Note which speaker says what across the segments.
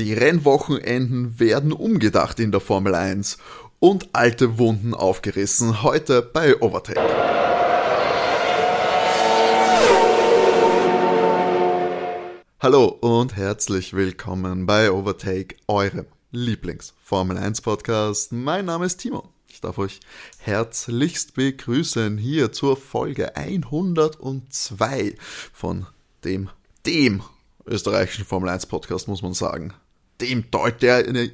Speaker 1: Die Rennwochenenden werden umgedacht in der Formel 1 und alte Wunden aufgerissen. Heute bei Overtake. Hallo und herzlich willkommen bei Overtake, eurem Lieblings-Formel 1 Podcast. Mein Name ist Timo. Ich darf euch herzlichst begrüßen hier zur Folge 102 von dem, dem österreichischen Formel 1 Podcast, muss man sagen dem Deut der eine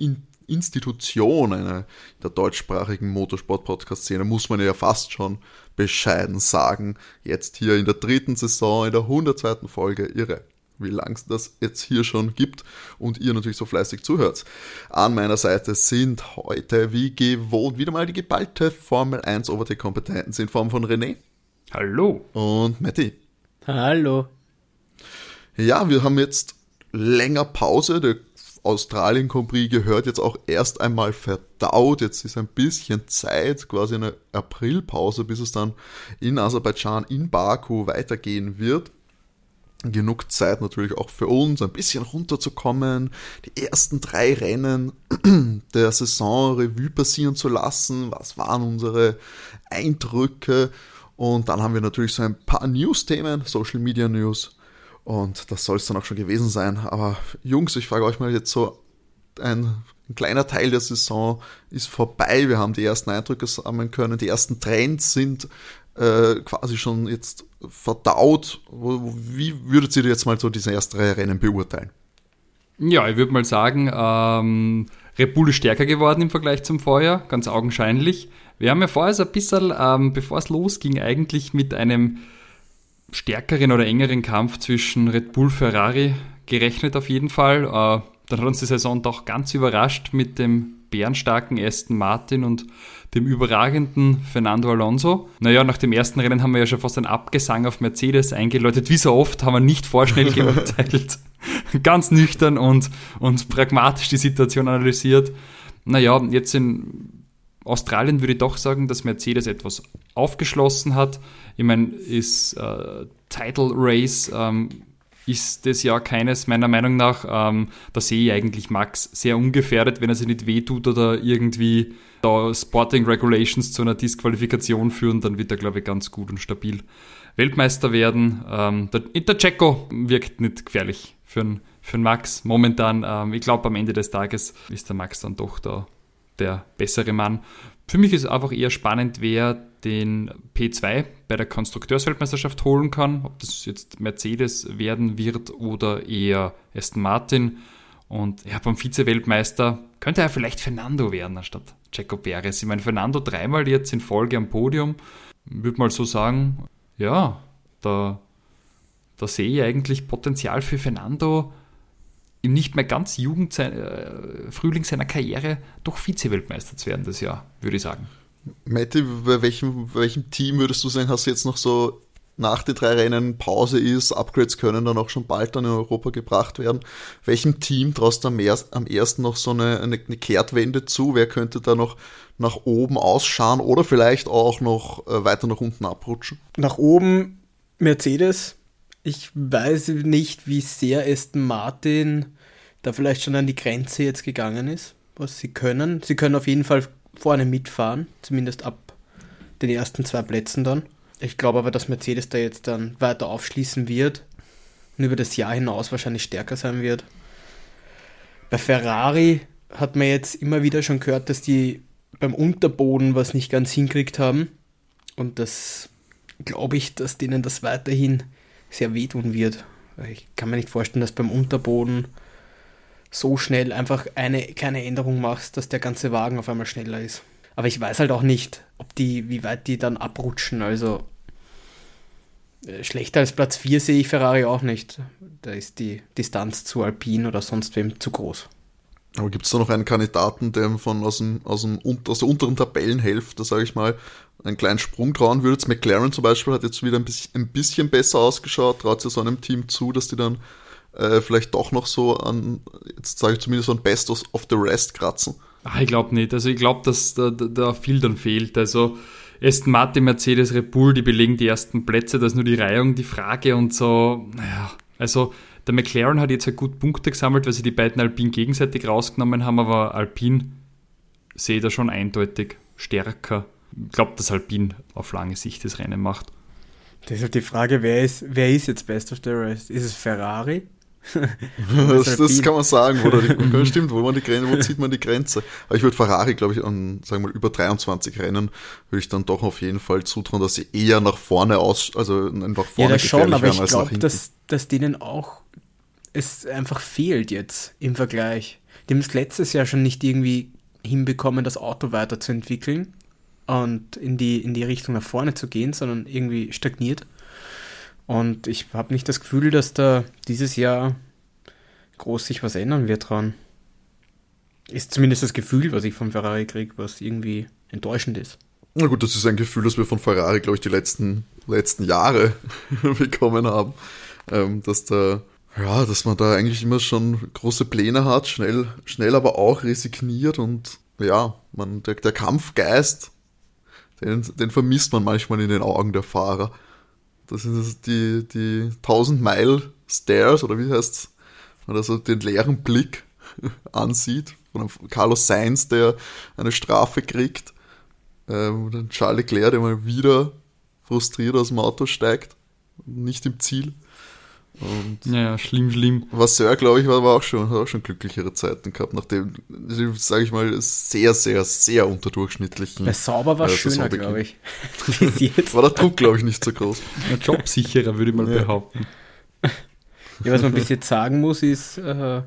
Speaker 1: Institution einer der deutschsprachigen Motorsport-Podcast-Szene, muss man ja fast schon bescheiden sagen. Jetzt hier in der dritten Saison, in der 102. Folge, irre wie lang es das jetzt hier schon gibt und ihr natürlich so fleißig zuhört. An meiner Seite sind heute wie gewohnt wieder mal die geballte Formel 1 Overtake-Kompetenz in Form von René.
Speaker 2: Hallo.
Speaker 1: Und Matti.
Speaker 3: Hallo.
Speaker 1: Ja, wir haben jetzt länger Pause. Der Australien Grand Prix gehört jetzt auch erst einmal verdaut. Jetzt ist ein bisschen Zeit, quasi eine Aprilpause, bis es dann in Aserbaidschan, in Baku weitergehen wird. Genug Zeit natürlich auch für uns, ein bisschen runterzukommen, die ersten drei Rennen der Saison Revue passieren zu lassen. Was waren unsere Eindrücke? Und dann haben wir natürlich so ein paar News-Themen, Social Media News, und das soll es dann auch schon gewesen sein. Aber Jungs, ich frage euch mal jetzt so, ein, ein, kleiner Teil der Saison ist vorbei. Wir haben die ersten Eindrücke sammeln können. Die ersten Trends sind äh, quasi schon jetzt verdaut. Wie würdet ihr jetzt mal so diese ersten drei Rennen beurteilen?
Speaker 2: Ja, ich würde mal sagen, ähm, Red Bull ist stärker geworden im Vergleich zum Vorjahr, ganz augenscheinlich. Wir haben ja vorher so ein bisschen, ähm, bevor es losging, eigentlich mit einem stärkeren oder engeren Kampf zwischen Red Bull Ferrari gerechnet auf jeden Fall. Äh, dann hat uns die Saison doch ganz überrascht mit dem bärenstarken Aston Martin und dem überragenden Fernando Alonso. Naja, nach dem ersten Rennen haben wir ja schon fast einen Abgesang auf Mercedes eingeläutet. Wie so oft haben wir nicht vorschnell geurteilt. ganz nüchtern und, und pragmatisch die Situation analysiert. Naja, jetzt in Australien würde ich doch sagen, dass Mercedes etwas aufgeschlossen hat. Ich meine, ist äh, Title Race ähm, ist das ja keines meiner Meinung nach. Ähm, da sehe ich eigentlich Max sehr ungefährdet, wenn er sich nicht wehtut oder irgendwie da Sporting Regulations zu einer Disqualifikation führen, dann wird er, glaube ich, ganz gut und stabil Weltmeister werden. Ähm, der, der Checo wirkt nicht gefährlich für einen für Max momentan. Ähm, ich glaube, am Ende des Tages ist der Max dann doch da der bessere Mann. Für mich ist einfach eher spannend, wer den P2 bei der Konstrukteursweltmeisterschaft holen kann, ob das jetzt Mercedes werden wird oder eher Aston Martin. Und ja, beim Vize-Weltmeister könnte er vielleicht Fernando werden anstatt Checo Perez. Ich meine, Fernando dreimal jetzt in Folge am Podium. Würde mal so sagen, ja, da, da sehe ich eigentlich Potenzial für Fernando im nicht mehr ganz Jugend, äh, Frühling seiner Karriere doch Vize-Weltmeister zu werden das Jahr, würde ich sagen.
Speaker 1: Matti, bei welchem, bei welchem Team würdest du sagen, hast du jetzt noch so nach den drei Rennen Pause ist, Upgrades können dann auch schon bald dann in Europa gebracht werden. Welchem Team traust du am, am ersten noch so eine, eine, eine, Kehrtwende zu? Wer könnte da noch nach oben ausschauen oder vielleicht auch noch äh, weiter nach unten abrutschen?
Speaker 3: Nach oben Mercedes. Ich weiß nicht, wie sehr Aston Martin da vielleicht schon an die Grenze jetzt gegangen ist, was sie können. Sie können auf jeden Fall vorne mitfahren, zumindest ab den ersten zwei Plätzen dann. Ich glaube aber, dass Mercedes da jetzt dann weiter aufschließen wird und über das Jahr hinaus wahrscheinlich stärker sein wird. Bei Ferrari hat man jetzt immer wieder schon gehört, dass die beim Unterboden was nicht ganz hinkriegt haben. Und das glaube ich, dass denen das weiterhin sehr wehtun wird. Ich kann mir nicht vorstellen, dass beim Unterboden so schnell einfach eine kleine Änderung machst, dass der ganze Wagen auf einmal schneller ist. Aber ich weiß halt auch nicht, ob die, wie weit die dann abrutschen. Also äh, schlechter als Platz 4 sehe ich Ferrari auch nicht. Da ist die Distanz zu Alpine oder sonst wem zu groß.
Speaker 1: Aber gibt es da noch einen Kandidaten, der von aus, dem, aus, dem, aus der unteren Tabellenhälfte, sage ich mal, einen kleinen Sprung trauen würde? McLaren zum Beispiel hat jetzt wieder ein bisschen, ein bisschen besser ausgeschaut, traut sich so einem Team zu, dass die dann äh, vielleicht doch noch so an, jetzt sage ich zumindest an Best of the Rest kratzen?
Speaker 2: Ach, ich glaube nicht. Also ich glaube, dass da, da, viel dann fehlt. Also Aston Martin, Mercedes, Red Bull, die belegen die ersten Plätze, da ist nur die Reihung die Frage und so, naja, also Der McLaren hat jetzt halt gut Punkte gesammelt, weil sie die beiden Alpine gegenseitig rausgenommen haben, aber Alpine sehe da schon eindeutig stärker. Ich glaube, dass Alpine auf lange Sicht das Rennen macht.
Speaker 3: Das ist halt die Frage, wer ist, wer ist jetzt best of the rest? Ist es Ferrari?
Speaker 1: das, das, kann man sagen, wo die, stimmt, wo, man die Grenze, wo zieht man die Grenze? Aber ich würde Ferrari, glaube ich, an, sagen wir mal, über 23 Rennen, würde ich dann doch auf jeden Fall zutrauen, dass sie eher nach vorne aus, also nach vorne
Speaker 3: ja, schon, aber ich glaube, dass, dass denen auch es einfach fehlt jetzt im Vergleich. Die haben es letztes Jahr schon nicht irgendwie hinbekommen, das Auto weiterzuentwickeln und in die, in die Richtung nach vorne zu gehen, sondern irgendwie stagniert. Und ich habe nicht das Gefühl, dass da dieses Jahr groß sich was ändern wird dran. Ist zumindest das Gefühl, was ich von Ferrari kriege, was irgendwie enttäuschend ist.
Speaker 1: Na gut, das ist ein Gefühl, das wir von Ferrari, glaube ich, die letzten, letzten Jahre bekommen haben. Ähm, dass da, ja, dass man da eigentlich immer schon große Pläne hat, schnell, schnell aber auch resigniert und ja, man, der, der Kampfgeist, den, den vermisst man manchmal in den Augen der Fahrer. Das sind die, die 1000 Mile Stairs, oder wie heißt's? Man also den leeren Blick ansieht von Carlos Sainz, der eine Strafe kriegt. Ähm, dann Charles Leclerc, der mal wieder frustriert aus dem Auto steigt. Nicht im Ziel.
Speaker 2: Und ja, schlimm, schlimm.
Speaker 1: Vasseur, glaube ich, war, war auch schon, hat auch schon glücklichere Zeiten gehabt, nachdem, sage ich mal, sehr, sehr, sehr unterdurchschnittlichen.
Speaker 3: Bei Sauber war äh, schöner, glaube ich.
Speaker 1: war der Druck, glaube ich, nicht so groß.
Speaker 2: Ja, jobsicherer, würde ich mal ja. behaupten.
Speaker 3: Ja, was man bis jetzt sagen muss, ist, äh,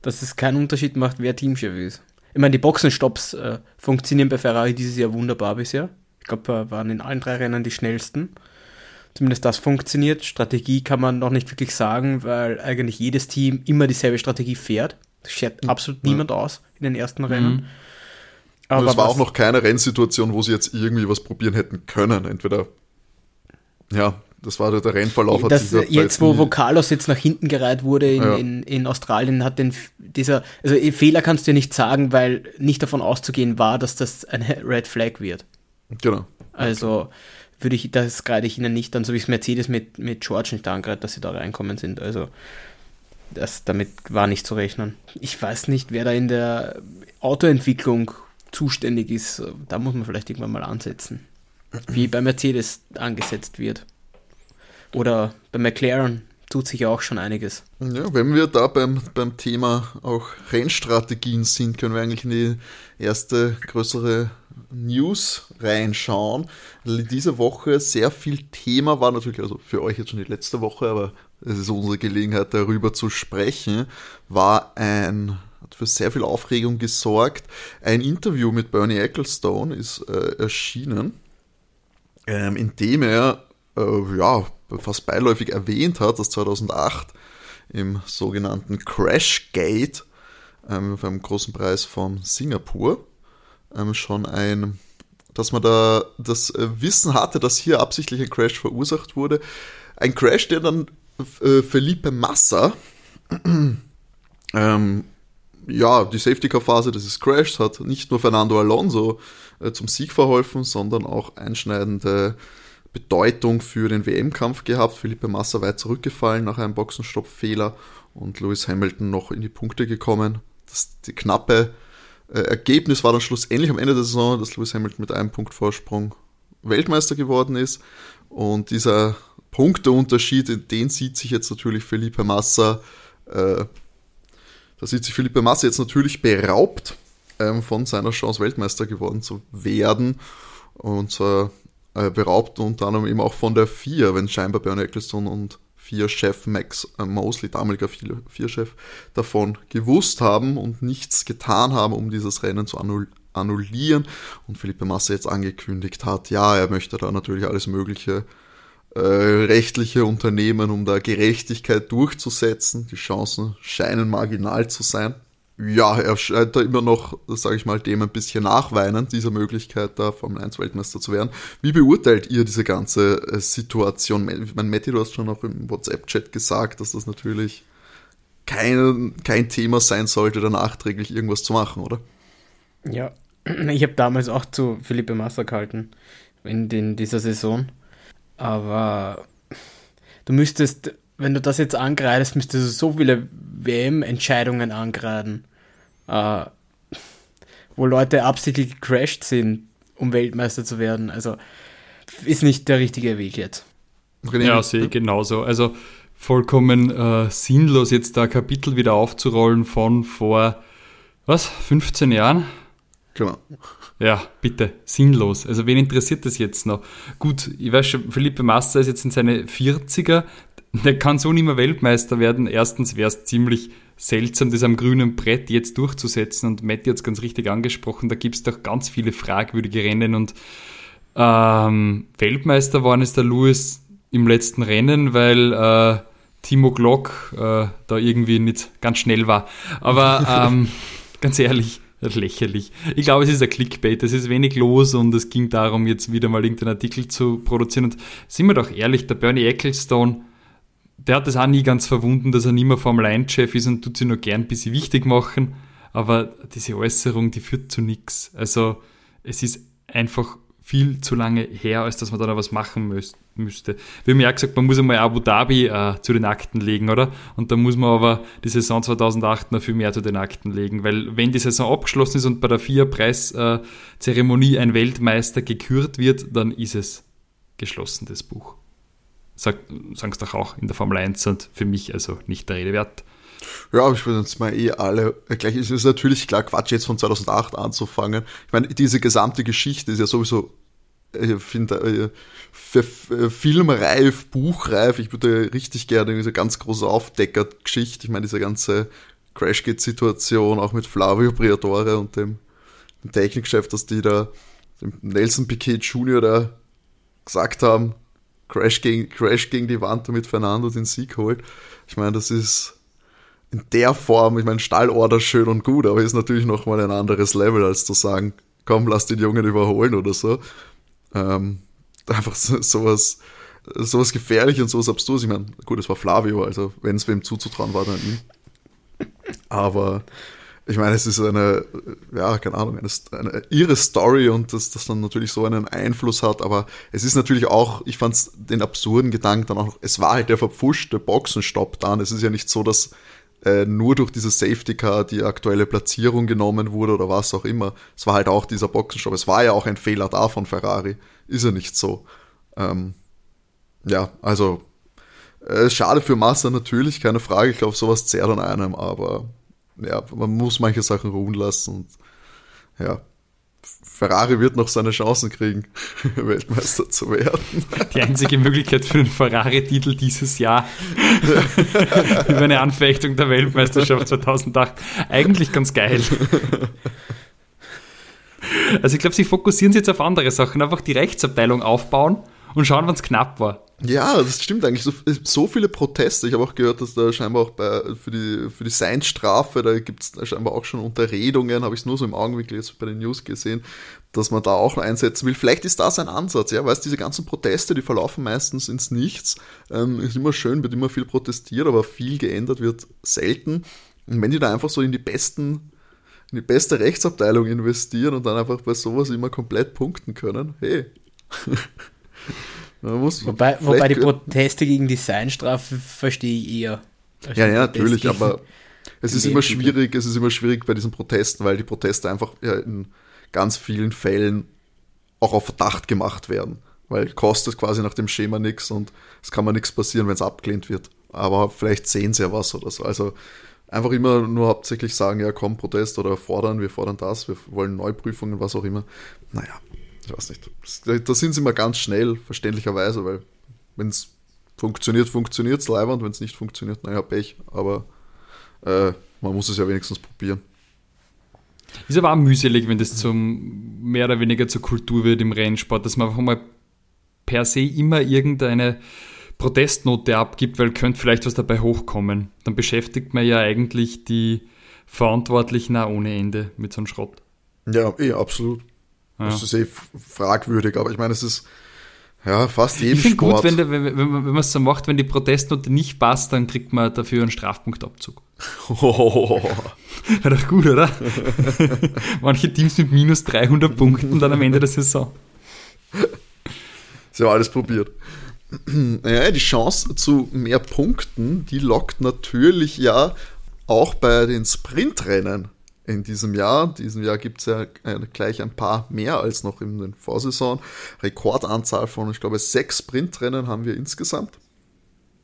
Speaker 3: dass es keinen Unterschied macht, wer Teamchef ist. Ich meine, die Boxenstopps äh, funktionieren bei Ferrari dieses Jahr wunderbar bisher. Ich glaube, waren in allen drei Rennen die schnellsten zumindest das funktioniert. Strategie kann man noch nicht wirklich sagen, weil eigentlich jedes Team immer dieselbe Strategie fährt. Das schert mhm. absolut ja. niemand aus in den ersten Rennen. Mhm.
Speaker 1: Aber es war auch noch keine Rennsituation, wo sie jetzt irgendwie was probieren hätten können. Entweder, ja, das war der, der Rennverlauf.
Speaker 3: Hat das, jetzt, wo, wo Carlos jetzt nach hinten gereiht wurde in, ja. in, in, Australien, hat den, dieser, also Fehler kannst du ja nicht sagen, weil nicht davon auszugehen war, dass das ein Red Flag wird.
Speaker 1: Genau.
Speaker 3: Also, würde ich, das gerade ich ihnen nicht dann, so wie es Mercedes mit, mit George nicht angreift, dass sie da reinkommen sind. Also das, damit war nicht zu rechnen. Ich weiß nicht, wer da in der Autoentwicklung zuständig ist. Da muss man vielleicht irgendwann mal ansetzen. Wie bei Mercedes angesetzt wird. Oder bei McLaren tut sich ja auch schon einiges.
Speaker 1: Ja, wenn wir da beim, beim Thema auch Rennstrategien sind, können wir eigentlich in die erste größere News reinschauen. Diese Woche sehr viel Thema war natürlich, also für euch jetzt schon die letzte Woche, aber es ist unsere Gelegenheit, darüber zu sprechen, war ein, hat für sehr viel Aufregung gesorgt. Ein Interview mit Bernie Ecclestone ist äh, erschienen, ähm, in dem er äh, ja, fast beiläufig erwähnt hat, dass 2008 im sogenannten Crashgate ähm, auf einem großen Preis von Singapur ähm, schon ein, dass man da das äh, Wissen hatte, dass hier absichtlich ein Crash verursacht wurde. Ein Crash, der dann äh, Felipe Massa, ähm, ja, die Safety-Car-Phase des Crashs hat nicht nur Fernando Alonso äh, zum Sieg verholfen, sondern auch einschneidende Bedeutung für den WM-Kampf gehabt. Felipe Massa weit zurückgefallen nach einem Boxenstopp-Fehler und Lewis Hamilton noch in die Punkte gekommen. Das, die knappe äh, Ergebnis war dann schlussendlich am Ende der Saison, dass Lewis Hamilton mit einem Punkt Vorsprung Weltmeister geworden ist. Und dieser Punkteunterschied, den sieht sich jetzt natürlich Felipe Massa, äh, da sieht sich Felipe Massa jetzt natürlich beraubt ähm, von seiner Chance, Weltmeister geworden zu werden. Und äh, beraubt unter anderem eben auch von der Vier, wenn scheinbar Bernie Ecclestone und Vier-Chef Max äh, Mosley, damaliger Vier-Chef, davon gewusst haben und nichts getan haben, um dieses Rennen zu annullieren. Und Philippe Massa jetzt angekündigt hat, ja, er möchte da natürlich alles Mögliche äh, rechtliche unternehmen, um da Gerechtigkeit durchzusetzen. Die Chancen scheinen marginal zu sein ja, er scheint da immer noch, sage ich mal, dem ein bisschen nachweinen, dieser Möglichkeit, da Formel 1 Weltmeister zu werden. Wie beurteilt ihr diese ganze äh, Situation? Ich meine, Matti, du hast schon auch im WhatsApp-Chat gesagt, dass das natürlich kein, kein Thema sein sollte, da nachträglich irgendwas zu machen, oder?
Speaker 3: Ja, ich habe damals auch zu Philippe Massa gehalten in, in dieser Saison. Aber du müsstest wenn du das jetzt angreifst, müsstest du so viele WM-Entscheidungen angreifen, äh, wo Leute absichtlich gecrashed sind, um Weltmeister zu werden. Also ist nicht der richtige Weg jetzt.
Speaker 2: Ja, sehe ich genauso. Also vollkommen äh, sinnlos, jetzt da Kapitel wieder aufzurollen von vor, was, 15 Jahren?
Speaker 1: Genau.
Speaker 2: Ja, bitte, sinnlos. Also wen interessiert das jetzt noch? Gut, ich weiß schon, Philippe Massa ist jetzt in seine 40er, der kann so nicht mehr Weltmeister werden. Erstens wäre es ziemlich seltsam, das am grünen Brett jetzt durchzusetzen und Matt jetzt ganz richtig angesprochen, da gibt es doch ganz viele fragwürdige Rennen und ähm, Weltmeister waren es der Lewis im letzten Rennen, weil äh, Timo Glock äh, da irgendwie nicht ganz schnell war. Aber ähm, ganz ehrlich, lächerlich. Ich glaube, es ist ein Clickbait, es ist wenig los und es ging darum, jetzt wieder mal irgendeinen Artikel zu produzieren. Und sind wir doch ehrlich, der Bernie Ecclestone, der hat es auch nie ganz verwunden, dass er nicht mehr Formel 1-Chef ist und tut sie nur gern ein bisschen wichtig machen. Aber diese Äußerung, die führt zu nichts. Also es ist einfach viel zu lange her, als dass man da noch was machen müß, müsste. Wir haben ja gesagt, man muss einmal Abu Dhabi äh, zu den Akten legen, oder? Und da muss man aber die Saison 2008 noch viel mehr zu den Akten legen, weil wenn die Saison abgeschlossen ist und bei der FIA-Preiszeremonie ein Weltmeister gekürt wird, dann ist es geschlossen, das Buch. Sag, sagen es doch auch in der Formel 1 und für mich also nicht der Rede wert.
Speaker 1: Ja, aber ich würde jetzt mal eh alle gleich. Es ist natürlich klar Quatsch, jetzt von 2008 anzufangen. Ich meine, diese gesamte Geschichte ist ja sowieso, ich finde, für filmreif, buchreif. Ich würde richtig gerne diese ganz große Aufdecker-Geschichte, ich meine, diese ganze Crashgate-Situation, auch mit Flavio Briatore und dem, dem Technikchef, dass die da, dem Nelson Piquet Jr. da gesagt haben, Crash gegen, Crash gegen die Wand, damit Fernando den Sieg holt. Ich meine, das ist in der Form, ich meine, Stallorder schön und gut, aber ist natürlich nochmal ein anderes Level, als zu sagen, komm, lass den Jungen überholen oder so. Ähm, einfach so, sowas, sowas gefährlich und sowas abstrus. Ich meine, gut, es war Flavio, also wenn es wem zuzutrauen war, dann ihm. Aber ich meine, es ist eine, ja, keine Ahnung, eine, eine ihre Story und dass das dann natürlich so einen Einfluss hat, aber es ist natürlich auch, ich fand den absurden Gedanken dann auch es war halt der verpfuschte Boxenstopp dann. Es ist ja nicht so, dass äh, nur durch dieses Safety Car die aktuelle Platzierung genommen wurde oder was auch immer. Es war halt auch dieser Boxenstopp. Es war ja auch ein Fehler da von Ferrari. Ist ja nicht so. Ähm, ja, also äh, schade für Massa natürlich, keine Frage. Ich glaube, sowas zehrt an einem, aber ja, man muss manche Sachen ruhen lassen und ja, Ferrari wird noch seine Chancen kriegen, Weltmeister zu werden.
Speaker 2: Die einzige Möglichkeit für den Ferrari-Titel dieses Jahr über eine Anfechtung der Weltmeisterschaft 2008. Eigentlich ganz geil. Also ich glaube, sie fokussieren sich jetzt auf andere Sachen, einfach die Rechtsabteilung aufbauen und schauen, wann es knapp war.
Speaker 1: Ja, das stimmt eigentlich. So, so, viele Proteste. Ich habe auch gehört, dass da scheinbar auch bei, für die, für die Seinstrafe, da gibt es scheinbar auch schon Unterredungen, habe ich es nur so im Augenblick jetzt bei den News gesehen, dass man da auch einsetzen will. Vielleicht ist das ein Ansatz, ja, weißt diese ganzen Proteste, die verlaufen meistens ins Nichts. Ähm, ist immer schön, wird immer viel protestiert, aber viel geändert wird selten. Und wenn die da einfach so in die besten in die beste Rechtsabteilung investieren und dann einfach bei sowas immer komplett punkten können, hey.
Speaker 3: wobei, wobei die Proteste gegen die Seinstrafe verstehe ich eher.
Speaker 1: Ja, ja, natürlich, aber es ist immer schwierig, es ist immer schwierig bei diesen Protesten, weil die Proteste einfach ja, in ganz vielen Fällen auch auf Verdacht gemacht werden. Weil kostet quasi nach dem Schema nichts und es kann mal nichts passieren, wenn es abgelehnt wird. Aber vielleicht sehen sie ja was oder so. Also einfach immer nur hauptsächlich sagen, ja komm, Protest oder fordern, wir fordern das, wir wollen Neuprüfungen, was auch immer. Naja, ich weiß nicht. Da sind sie mal ganz schnell, verständlicherweise, weil wenn es funktioniert, funktioniert es leider und wenn es nicht funktioniert, naja, Pech. Aber äh, man muss es ja wenigstens probieren.
Speaker 2: Ist aber auch mühselig, wenn das zum mehr oder weniger zur Kultur wird im Rennsport, dass man einfach mal per se immer irgendeine Protestnote abgibt, weil könnte vielleicht was dabei hochkommen. Dann beschäftigt man ja eigentlich die Verantwortlichen auch ohne Ende mit so einem Schrott.
Speaker 1: Ja, eh, absolut. Ja. Das ist eh fragwürdig, aber ich meine, es ist ja fast jedem
Speaker 2: Ich finde gut, wenn, der, wenn, wenn, wenn man es so macht, wenn die Protestnote nicht passt, dann kriegt man dafür einen Strafpunktabzug. Oh. Wäre doch gut, oder? Manche Teams mit minus 300 Punkten dann am Ende der Saison.
Speaker 1: Sie haben alles probiert. Ja, die Chance zu mehr Punkten, die lockt natürlich ja auch bei den Sprintrennen in diesem Jahr. In diesem Jahr gibt es ja äh, gleich ein paar mehr als noch in den Vorsaison. Rekordanzahl von, ich glaube, sechs Sprintrennen haben wir insgesamt.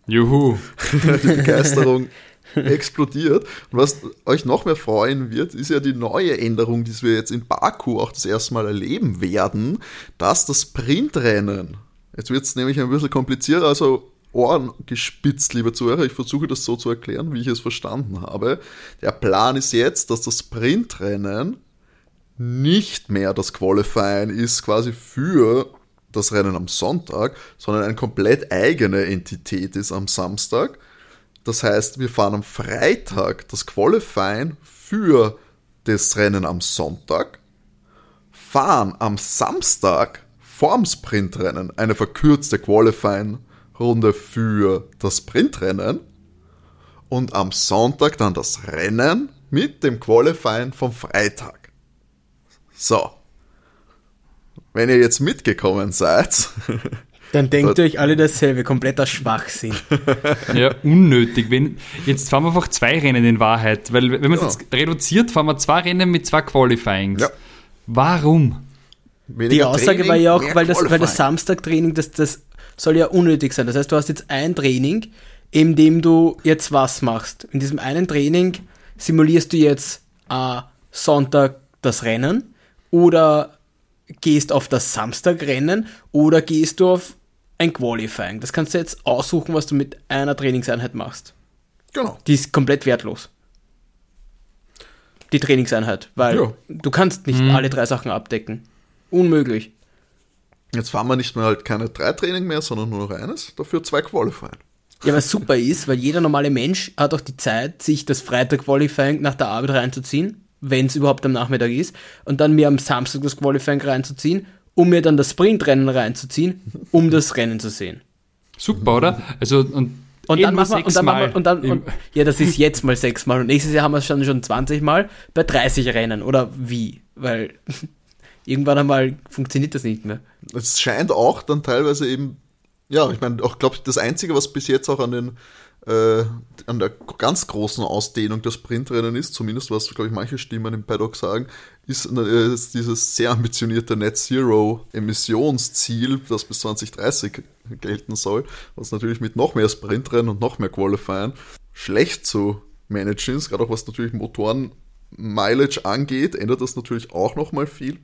Speaker 2: Juhu.
Speaker 1: die Begeisterung explodiert. Und was euch noch mehr freuen wird, ist ja die neue Änderung, die wir jetzt in Baku auch das erste Mal erleben werden, dass das Sprintrennen, jetzt wird es nämlich ein bisschen komplizierter, also Ohren gespitzt, liebe Zuhörer. Ich versuche das so zu erklären, wie ich es verstanden habe. Der Plan ist jetzt, dass das Sprintrennen nicht mehr das Qualifying ist, quasi für das Rennen am Sonntag, sondern eine komplett eigene Entität ist am Samstag. Das heißt, wir fahren am Freitag das Qualifying für das Rennen am Sonntag, fahren am Samstag vorm Sprintrennen eine verkürzte Qualifying-Runde für das Sprintrennen und am Sonntag dann das Rennen mit dem Qualifying vom Freitag. So. Wenn ihr jetzt mitgekommen seid,
Speaker 3: Dann denkt ihr euch alle dasselbe, kompletter Schwachsinn.
Speaker 2: ja, unnötig. Wenn, jetzt fahren wir einfach zwei Rennen in Wahrheit, weil wenn man es ja. jetzt reduziert, fahren wir zwei Rennen mit zwei Qualifyings. Ja. Warum?
Speaker 3: Weniger Die Aussage Training, war ja auch, weil das, weil das Samstag-Training, das, das soll ja unnötig sein. Das heißt, du hast jetzt ein Training, in dem du jetzt was machst. In diesem einen Training simulierst du jetzt äh, Sonntag das Rennen oder gehst auf das Samstagrennen oder gehst du auf ein Qualifying. Das kannst du jetzt aussuchen, was du mit einer Trainingseinheit machst.
Speaker 1: Genau.
Speaker 3: Die ist komplett wertlos. Die Trainingseinheit, weil ja. du kannst nicht mhm. alle drei Sachen abdecken. Unmöglich.
Speaker 1: Jetzt fahren wir nicht mehr halt keine drei Training mehr, sondern nur noch eines, dafür zwei Qualifying.
Speaker 3: Ja, was super ist, weil jeder normale Mensch hat auch die Zeit, sich das Freitag-Qualifying nach der Arbeit reinzuziehen, wenn es überhaupt am Nachmittag ist, und dann mir am Samstag das Qualifying reinzuziehen um mir dann das Sprintrennen reinzuziehen, um das Rennen zu sehen.
Speaker 2: Super, oder? Also und
Speaker 3: und dann, machen wir, und dann, machen wir, und dann und, ja, das ist jetzt mal sechsmal und nächstes Jahr haben wir es schon, schon 20 Mal bei 30 Rennen oder wie? Weil irgendwann einmal funktioniert das nicht mehr.
Speaker 1: Es scheint auch dann teilweise eben, ja, ich meine, auch glaube ich, das Einzige, was bis jetzt auch an den äh, an der ganz großen Ausdehnung des Sprintrennen ist, zumindest was, glaube ich, manche Stimmen im Paddock sagen, ist, äh, ist dieses sehr ambitionierte Net Zero Emissionsziel, das bis 2030 gelten soll, was natürlich mit noch mehr Sprintrennen und noch mehr Qualifying schlecht zu managen ist, gerade auch was natürlich Motoren Mileage angeht, ändert das natürlich auch nochmal viel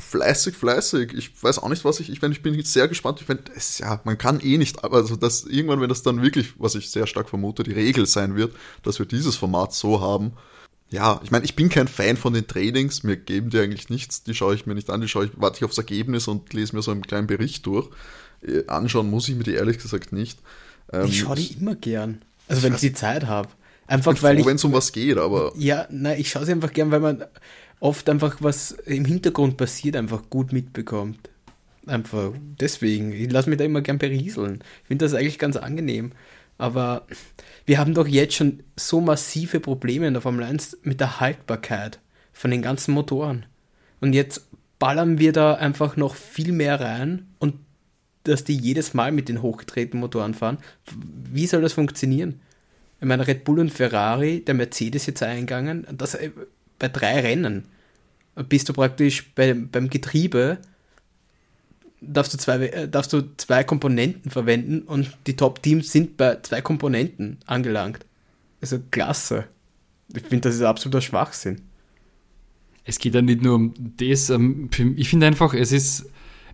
Speaker 1: fleißig, fleißig. Ich weiß auch nicht, was ich, ich, bin, ich bin sehr gespannt. Ich finde, ja, man kann eh nicht, aber also das irgendwann, wenn das dann wirklich, was ich sehr stark vermute, die Regel sein wird, dass wir dieses Format so haben. Ja, ich meine, ich bin kein Fan von den Trainings, mir geben die eigentlich nichts, die schaue ich mir nicht an, die schaue ich, warte ich aufs Ergebnis und lese mir so einen kleinen Bericht durch. Äh, anschauen muss ich mir die ehrlich gesagt nicht.
Speaker 3: Ähm, ich schaue die immer gern. Also wenn ich die Zeit habe. Einfach ich weil froh,
Speaker 1: ich. Wenn es um was geht, aber.
Speaker 3: Ja, nein, ich schaue sie einfach gern, weil man oft einfach was im Hintergrund passiert, einfach gut mitbekommt. Einfach deswegen. Ich lasse mich da immer gern berieseln. Ich finde das eigentlich ganz angenehm. Aber wir haben doch jetzt schon so massive Probleme in der Formel 1 mit der Haltbarkeit von den ganzen Motoren. Und jetzt ballern wir da einfach noch viel mehr rein und dass die jedes Mal mit den hochgedrehten Motoren fahren. Wie soll das funktionieren? Ich meine, Red Bull und Ferrari, der Mercedes jetzt eingegangen, das äh, bei drei Rennen bist du praktisch bei, beim Getriebe, darfst du, zwei, äh, darfst du zwei Komponenten verwenden und die Top-Teams sind bei zwei Komponenten angelangt. Also klasse. Ich finde, das ist absoluter Schwachsinn.
Speaker 2: Es geht ja nicht nur um das. Ähm, ich finde einfach, es ist,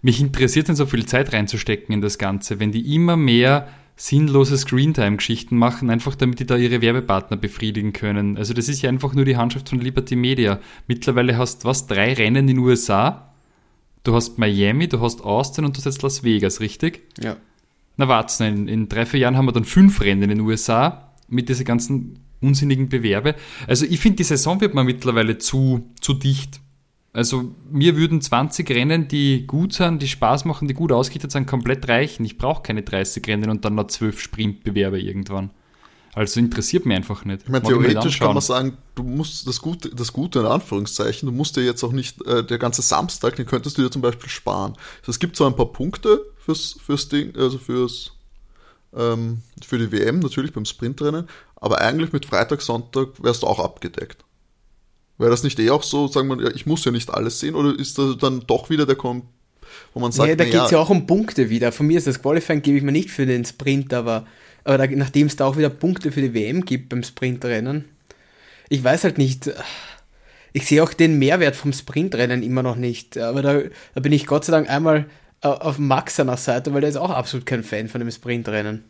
Speaker 2: mich interessiert dann so viel Zeit reinzustecken in das Ganze, wenn die immer mehr sinnlose Screentime-Geschichten machen, einfach damit die da ihre Werbepartner befriedigen können. Also das ist ja einfach nur die Handschrift von Liberty Media. Mittlerweile hast du was, drei Rennen in den USA. Du hast Miami, du hast Austin und du hast jetzt Las Vegas, richtig?
Speaker 3: Ja.
Speaker 2: Na warte, in, in drei, vier Jahren haben wir dann fünf Rennen in den USA mit diesen ganzen unsinnigen Bewerbe. Also ich finde, die Saison wird mir mittlerweile zu, zu dicht. Also mir würden 20 Rennen, die gut sind, die Spaß machen, die gut ausgerichtet sind, komplett reichen. Ich brauche keine 30 Rennen und dann noch 12 Sprintbewerbe irgendwann. Also interessiert mich einfach nicht.
Speaker 1: Ich meine, theoretisch kann man sagen, du musst das Gute, das Gute in Anführungszeichen, du musst dir jetzt auch nicht, äh, der ganze Samstag, den könntest du dir zum Beispiel sparen. Also es gibt so ein paar Punkte fürs, fürs Ding, also fürs ähm, für die WM, natürlich beim Sprintrennen, aber eigentlich mit Freitag, Sonntag wärst du auch abgedeckt. Wäre das nicht eh auch so, sagen wir, ja, ich muss ja nicht alles sehen, oder ist das dann doch wieder der Kom wo man sagt,
Speaker 3: nee, da geht es ja auch um Punkte wieder. Von mir ist das Qualifying, gebe ich mir nicht für den Sprint, aber, aber nachdem es da auch wieder Punkte für die WM gibt beim Sprintrennen, ich weiß halt nicht, ich sehe auch den Mehrwert vom Sprintrennen immer noch nicht, aber da, da bin ich Gott sei Dank einmal auf Max seiner Seite, weil der ist auch absolut kein Fan von dem Sprintrennen.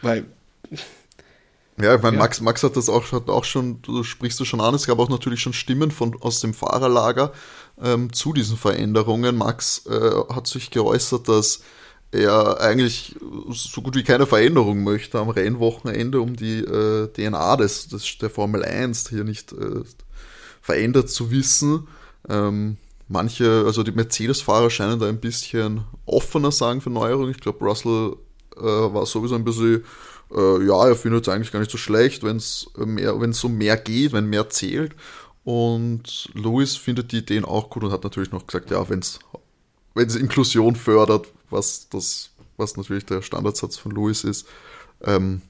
Speaker 3: Weil.
Speaker 1: Ja, ich meine, ja. Max, Max hat das auch, hat auch schon, du sprichst du schon an, es gab auch natürlich schon Stimmen von, aus dem Fahrerlager ähm, zu diesen Veränderungen. Max äh, hat sich geäußert, dass er eigentlich so gut wie keine Veränderung möchte am Rennwochenende, um die äh, DNA des, des, der Formel 1 hier nicht äh, verändert zu wissen. Ähm, manche, also die Mercedes-Fahrer scheinen da ein bisschen offener sagen für Neuerungen. Ich glaube, Russell äh, war sowieso ein bisschen, äh, ja, er findet es eigentlich gar nicht so schlecht, wenn es mehr, es so mehr geht, wenn mehr zählt. Und Lewis findet die Ideen auch gut und hat natürlich noch gesagt, ja, wenn es Inklusion fördert, was das, was natürlich der Standardsatz von Lewis ist, ähm,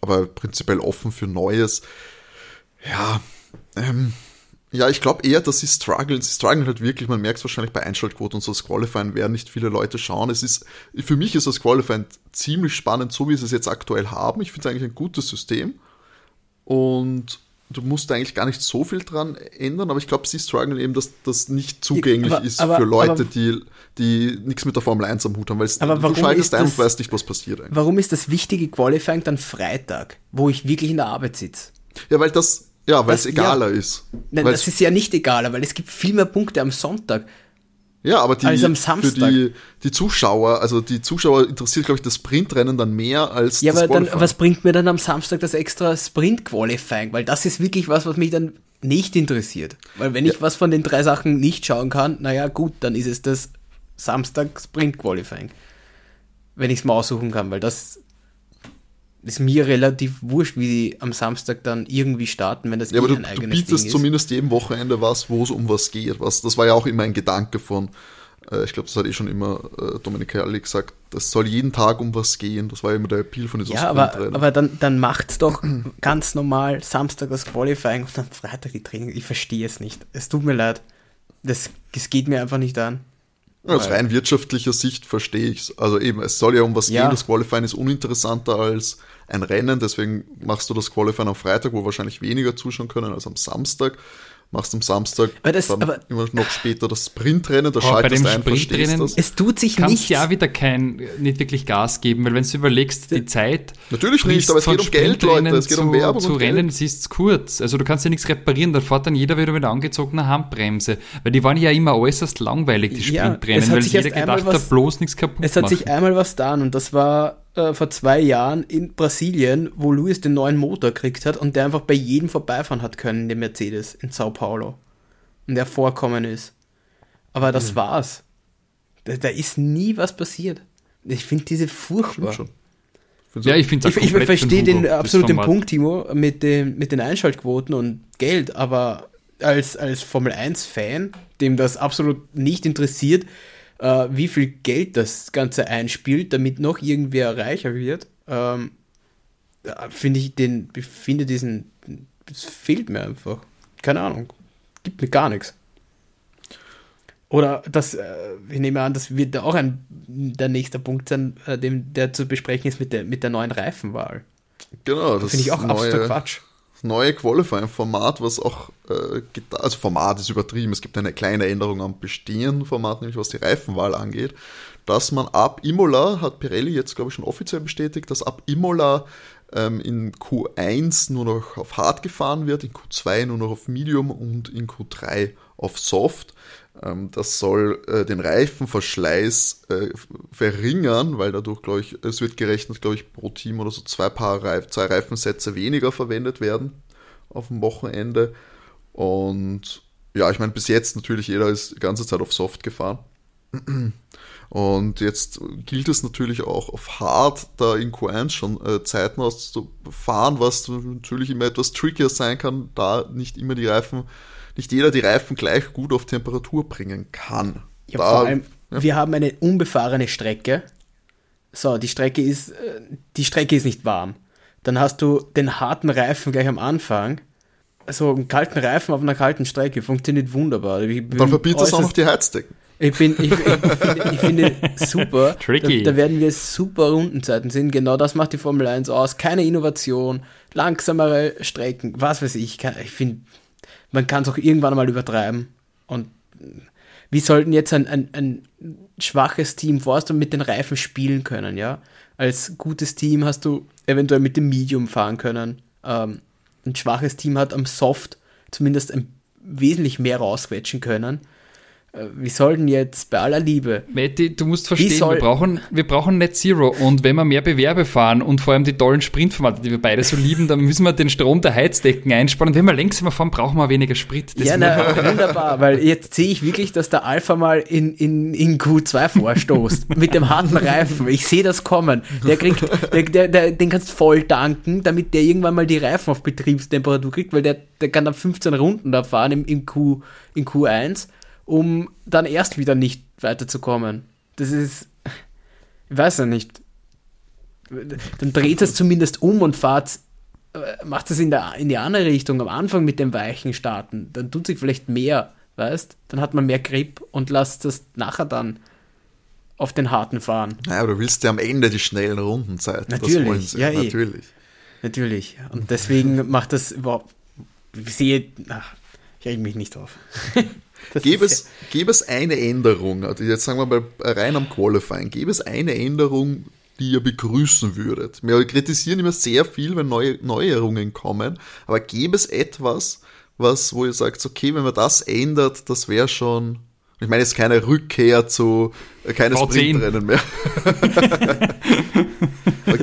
Speaker 1: aber prinzipiell offen für Neues. Ja, ähm, ja, ich glaube eher, dass sie strugglen. Sie strugglen halt wirklich. Man merkt es wahrscheinlich bei Einschaltquoten und so. Das Qualifying werden nicht viele Leute schauen. Es ist, für mich ist das Qualifying ziemlich spannend, so wie sie es jetzt aktuell haben. Ich finde es eigentlich ein gutes System. Und du musst eigentlich gar nicht so viel dran ändern, aber ich glaube, sie strugglen eben, dass das nicht zugänglich aber, ist aber, für Leute, aber, die, die nichts mit der Formel 1 am Hut haben, weil du schaltest ein und weißt nicht, was passiert
Speaker 3: eigentlich. Warum ist das wichtige Qualifying dann Freitag, wo ich wirklich in der Arbeit sitze?
Speaker 1: Ja, weil das, ja, weil es egaler
Speaker 3: ja,
Speaker 1: ist.
Speaker 3: Nein, das ist ja nicht egaler, weil es gibt viel mehr Punkte am Sonntag.
Speaker 1: Ja, aber die, für die, die Zuschauer, also die Zuschauer interessiert, glaube ich, das Sprintrennen dann mehr als
Speaker 3: ja, das aber dann, was bringt mir dann am Samstag das extra Sprint-Qualifying? Weil das ist wirklich was, was mich dann nicht interessiert. Weil wenn ja. ich was von den drei Sachen nicht schauen kann, naja, gut, dann ist es das Samstag Sprint-Qualifying. Wenn ich es mal aussuchen kann, weil das ist mir relativ wurscht, wie sie am Samstag dann irgendwie starten, wenn das
Speaker 1: ja, eh aber du, ein eigenes du bietest Ding zumindest jedem Wochenende was, wo es um was geht. Was, das war ja auch immer ein Gedanke von, äh, ich glaube, das hat eh schon immer äh, Dominik Herrli gesagt, das soll jeden Tag um was gehen. Das war immer der Appeal von
Speaker 3: dieser Ja, aber, aber dann, dann macht's doch ganz normal Samstag das Qualifying und dann Freitag die Training. Ich verstehe es nicht. Es tut mir leid. Das, das geht mir einfach nicht an.
Speaker 1: Aus rein wirtschaftlicher Sicht verstehe ich es. Also eben, es soll ja um was ja. gehen. Das Qualifying ist uninteressanter als ein Rennen, deswegen machst du das Qualifying am Freitag, wo wahrscheinlich weniger zuschauen können als am Samstag machst am Samstag
Speaker 3: das,
Speaker 1: dann aber, immer noch später das Sprintrennen, da oh, schaltest
Speaker 2: du ein, verstehst
Speaker 3: das. Es tut sich
Speaker 2: kannst ja wieder kein, nicht wirklich Gas geben, weil wenn du überlegst, die Zeit
Speaker 1: Natürlich nicht, aber es geht um Geld, Leute, es geht
Speaker 2: zu,
Speaker 1: um Werbung
Speaker 2: zu Rennen, es ist kurz, also du kannst ja nichts reparieren, da fährt dann jeder wieder mit angezogener Handbremse, weil die waren ja immer äußerst langweilig, die Sprintrennen,
Speaker 3: ja,
Speaker 2: weil jeder gedacht
Speaker 3: was,
Speaker 2: hat, bloß nichts kaputt
Speaker 3: Es hat machen. sich einmal was getan und das war äh, vor zwei Jahren in Brasilien, wo Luis den neuen Motor gekriegt hat und der einfach bei jedem vorbeifahren hat können, den Mercedes in Sao Paulo und der vorkommen ist. Aber das mhm. war's. Da, da, ist nie was passiert. Ich finde diese furchtbar.
Speaker 2: Ja, ich finde
Speaker 3: Ich, ich verstehe den absolut den Punkt, Timo, mit, dem, mit den Einschaltquoten und Geld, aber als, als Formel 1-Fan, dem das absolut nicht interessiert, äh, wie viel Geld das Ganze einspielt, damit noch irgendwer reicher wird, ähm, finde ich den, finde diesen, das fehlt mir einfach. Keine Ahnung gibt mir gar nichts. Oder das, äh, ich nehme an, das wird auch ein der nächste Punkt sein, äh, dem, der zu besprechen ist mit der, mit der neuen Reifenwahl.
Speaker 1: Genau, das
Speaker 3: finde ich auch absoluter Quatsch.
Speaker 1: Neue Qualifying-Format, was auch, äh, also Format ist übertrieben, es gibt eine kleine Änderung am bestehenden Format, nämlich was die Reifenwahl angeht, dass man ab Imola, hat Pirelli jetzt glaube ich schon offiziell bestätigt, dass ab Imola ähm, in Q1 nur noch auf Hard gefahren wird, in Q2 nur noch auf Medium und in Q3 auf Soft. Ähm, das soll äh, den Reifenverschleiß äh, verringern, weil dadurch, glaube ich, es wird gerechnet, glaube ich, pro Team oder so zwei Paar Reif zwei Reifensätze weniger verwendet werden auf dem Wochenende. Und ja, ich meine, bis jetzt natürlich jeder ist die ganze Zeit auf Soft gefahren. Und jetzt gilt es natürlich auch auf Hard da in Q1 schon äh, Zeiten auszufahren, was natürlich immer etwas trickier sein kann, da nicht immer die Reifen, nicht jeder die Reifen gleich gut auf Temperatur bringen kann.
Speaker 3: Ja, vor allem, ja. wir haben eine unbefahrene Strecke. So, die Strecke ist, äh, die Strecke ist nicht warm. Dann hast du den harten Reifen gleich am Anfang. So einen kalten Reifen auf einer kalten Strecke funktioniert wunderbar.
Speaker 1: dann verbietet es auch noch die Heizdecken.
Speaker 3: Ich, bin, ich, ich, finde, ich finde super. Tricky. Da, da, werden wir super Rundenzeiten sehen. Genau das macht die Formel 1 aus. Keine Innovation, langsamere Strecken, was weiß ich. Ich finde, man kann es auch irgendwann mal übertreiben. Und wie sollten jetzt ein, ein, ein schwaches Team Forster mit den Reifen spielen können, ja? Als gutes Team hast du eventuell mit dem Medium fahren können. Ähm, ein schwaches Team hat am Soft zumindest ein, wesentlich mehr rausquetschen können. Äh, wie soll denn jetzt bei aller Liebe?
Speaker 2: Matti, du musst verstehen, wir brauchen, wir brauchen Net Zero und wenn wir mehr Bewerbe fahren und vor allem die tollen Sprintformate, die wir beide so lieben, dann müssen wir den Strom der Heizdecken einsparen. Und wenn wir langsamer fahren, brauchen wir weniger Sprit.
Speaker 3: Das ja, na, wunderbar, weil jetzt sehe ich wirklich, dass der Alpha mal in, in, in Q2 vorstoßt mit dem harten Reifen. Ich sehe das kommen. Der kriegt, der, der, der, den kannst du voll danken, damit der irgendwann mal die Reifen auf Betriebstemperatur kriegt, weil der, der kann dann 15 Runden da fahren im, im Q, in Q1 um dann erst wieder nicht weiterzukommen. Das ist, ich weiß ja nicht. Dann dreht es zumindest um und fahrt, äh, macht es in, in die andere Richtung, am Anfang mit dem weichen starten. Dann tut sich vielleicht mehr, weißt? Dann hat man mehr Grip und lasst das nachher dann auf den harten fahren.
Speaker 1: Naja, aber du willst ja am Ende die schnellen Rundenzeiten.
Speaker 3: Natürlich, ja, eh. natürlich. Natürlich. Und deswegen macht das überhaupt, ich sehe, ach, ich reg mich nicht drauf.
Speaker 1: Gäbe es, gäbe es eine Änderung, also jetzt sagen wir mal rein am Qualifying, gäbe es eine Änderung, die ihr begrüßen würdet? Wir kritisieren immer sehr viel, wenn neue Neuerungen kommen, aber gäbe es etwas, was, wo ihr sagt, okay, wenn man das ändert, das wäre schon. Ich meine jetzt keine Rückkehr zu äh, keine Sprintrennen mehr.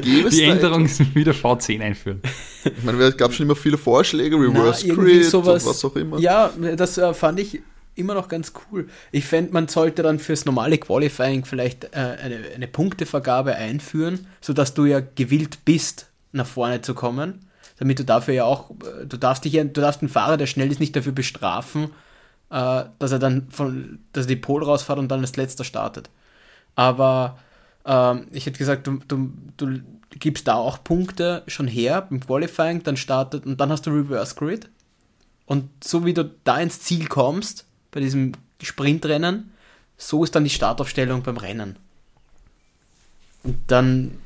Speaker 2: Die Änderung ist wieder V10 einführen.
Speaker 1: Ich meine, es gab schon immer viele Vorschläge, Reverse Na, Grid sowas, und was auch immer.
Speaker 3: Ja, das äh, fand ich immer noch ganz cool. Ich fände, man sollte dann fürs normale Qualifying vielleicht äh, eine, eine Punktevergabe einführen, sodass du ja gewillt bist, nach vorne zu kommen. Damit du dafür ja auch, äh, du darfst dich ja, du darfst den Fahrer, der schnell ist, nicht dafür bestrafen, äh, dass er dann von, dass er die Pole rausfährt und dann als letzter startet. Aber ähm, ich hätte gesagt, du, du, du gibst da auch Punkte schon her im Qualifying, dann startet und dann hast du Reverse Grid. Und so wie du da ins Ziel kommst, bei diesem Sprintrennen. So ist dann die Startaufstellung beim Rennen. Und dann,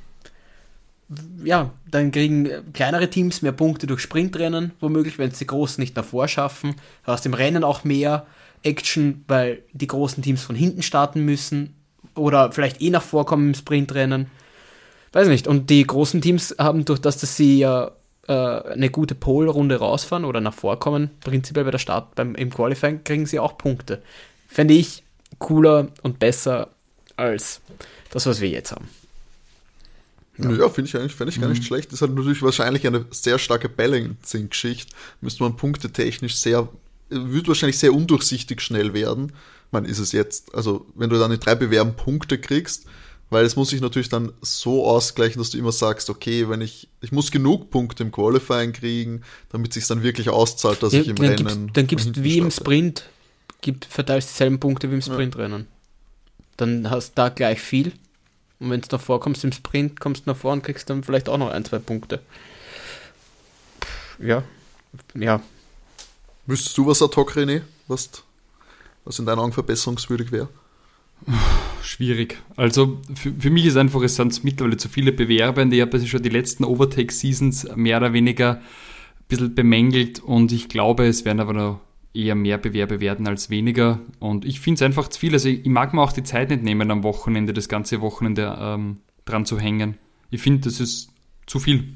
Speaker 3: ja, dann kriegen kleinere Teams mehr Punkte durch Sprintrennen, womöglich, wenn es die Großen nicht davor schaffen. Du hast im Rennen auch mehr Action, weil die großen Teams von hinten starten müssen oder vielleicht eh nach vorkommen im Sprintrennen. Weiß nicht. Und die großen Teams haben durch das, dass sie ja äh, eine gute Pole-Runde rausfahren oder nach vorkommen, prinzipiell bei der Start, beim, im Qualifying, kriegen sie auch Punkte. Fände ich cooler und besser als das, was wir jetzt haben.
Speaker 1: Ja, ja finde ich eigentlich find ich gar nicht mhm. schlecht. Das ist halt natürlich wahrscheinlich eine sehr starke Balancing-Geschichte. Müsste man punktetechnisch sehr, wird wahrscheinlich sehr undurchsichtig schnell werden. Man ist es jetzt, also wenn du dann in drei Bewerben Punkte kriegst, weil es muss sich natürlich dann so ausgleichen, dass du immer sagst, okay, wenn ich, ich muss genug Punkte im Qualifying kriegen, damit sich dann wirklich auszahlt, dass ja, ich im
Speaker 3: dann
Speaker 1: Rennen.
Speaker 3: Gibt's, dann gibst du wie im Sprint, gibt, verteilst dieselben Punkte wie im Sprintrennen. Ja. Dann hast du da gleich viel. Und wenn du davor kommst im Sprint, kommst du nach vorne und kriegst dann vielleicht auch noch ein, zwei Punkte. Ja. Ja.
Speaker 1: Wüsstest du was ad hoc, René, was, was in deinen Augen verbesserungswürdig wäre?
Speaker 2: schwierig. Also für, für mich ist einfach, es sind mittlerweile zu viele Bewerbende. Ich habe schon die letzten Overtake-Seasons mehr oder weniger ein bisschen bemängelt und ich glaube, es werden aber noch eher mehr Bewerbe werden als weniger. Und ich finde es einfach zu viel. Also ich, ich, mag mir auch die Zeit nicht nehmen, am Wochenende, das ganze Wochenende ähm, dran zu hängen. Ich finde, das ist zu viel.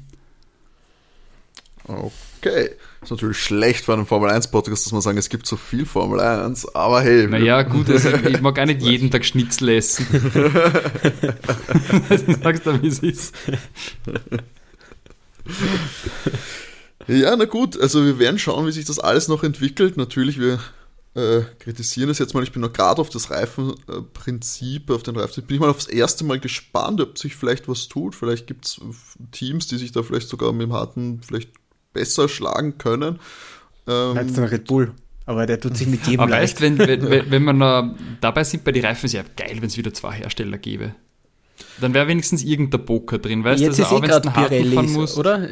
Speaker 1: Okay. Ist natürlich schlecht für einen Formel 1 Podcast, dass man sagen, es gibt so viel Formel 1, aber hey.
Speaker 2: Naja, gut, also ich mag auch nicht jeden Tag Schnitzel essen. Sagst du, wie es ist.
Speaker 1: Ja, na gut, also wir werden schauen, wie sich das alles noch entwickelt. Natürlich, wir äh, kritisieren es jetzt mal. Ich bin noch gerade auf das Reifenprinzip, auf den Reifen. Bin ich mal aufs erste Mal gespannt, ob sich vielleicht was tut. Vielleicht gibt es Teams, die sich da vielleicht sogar mit dem harten vielleicht besser schlagen können.
Speaker 3: Ähm, Meinst du Red Bull? Aber der tut sich mit jedem
Speaker 2: Aber
Speaker 3: leicht.
Speaker 2: weißt, wenn, wenn, wenn man äh, dabei sind bei den Reifen, ist ja geil, wenn es wieder zwei Hersteller gäbe. Dann wäre wenigstens irgendein Poker drin, weißt
Speaker 3: Jetzt
Speaker 2: du?
Speaker 3: ist
Speaker 2: Also
Speaker 3: eh
Speaker 2: auch wenn du
Speaker 3: gerade Pirelli,
Speaker 2: musst.
Speaker 3: oder?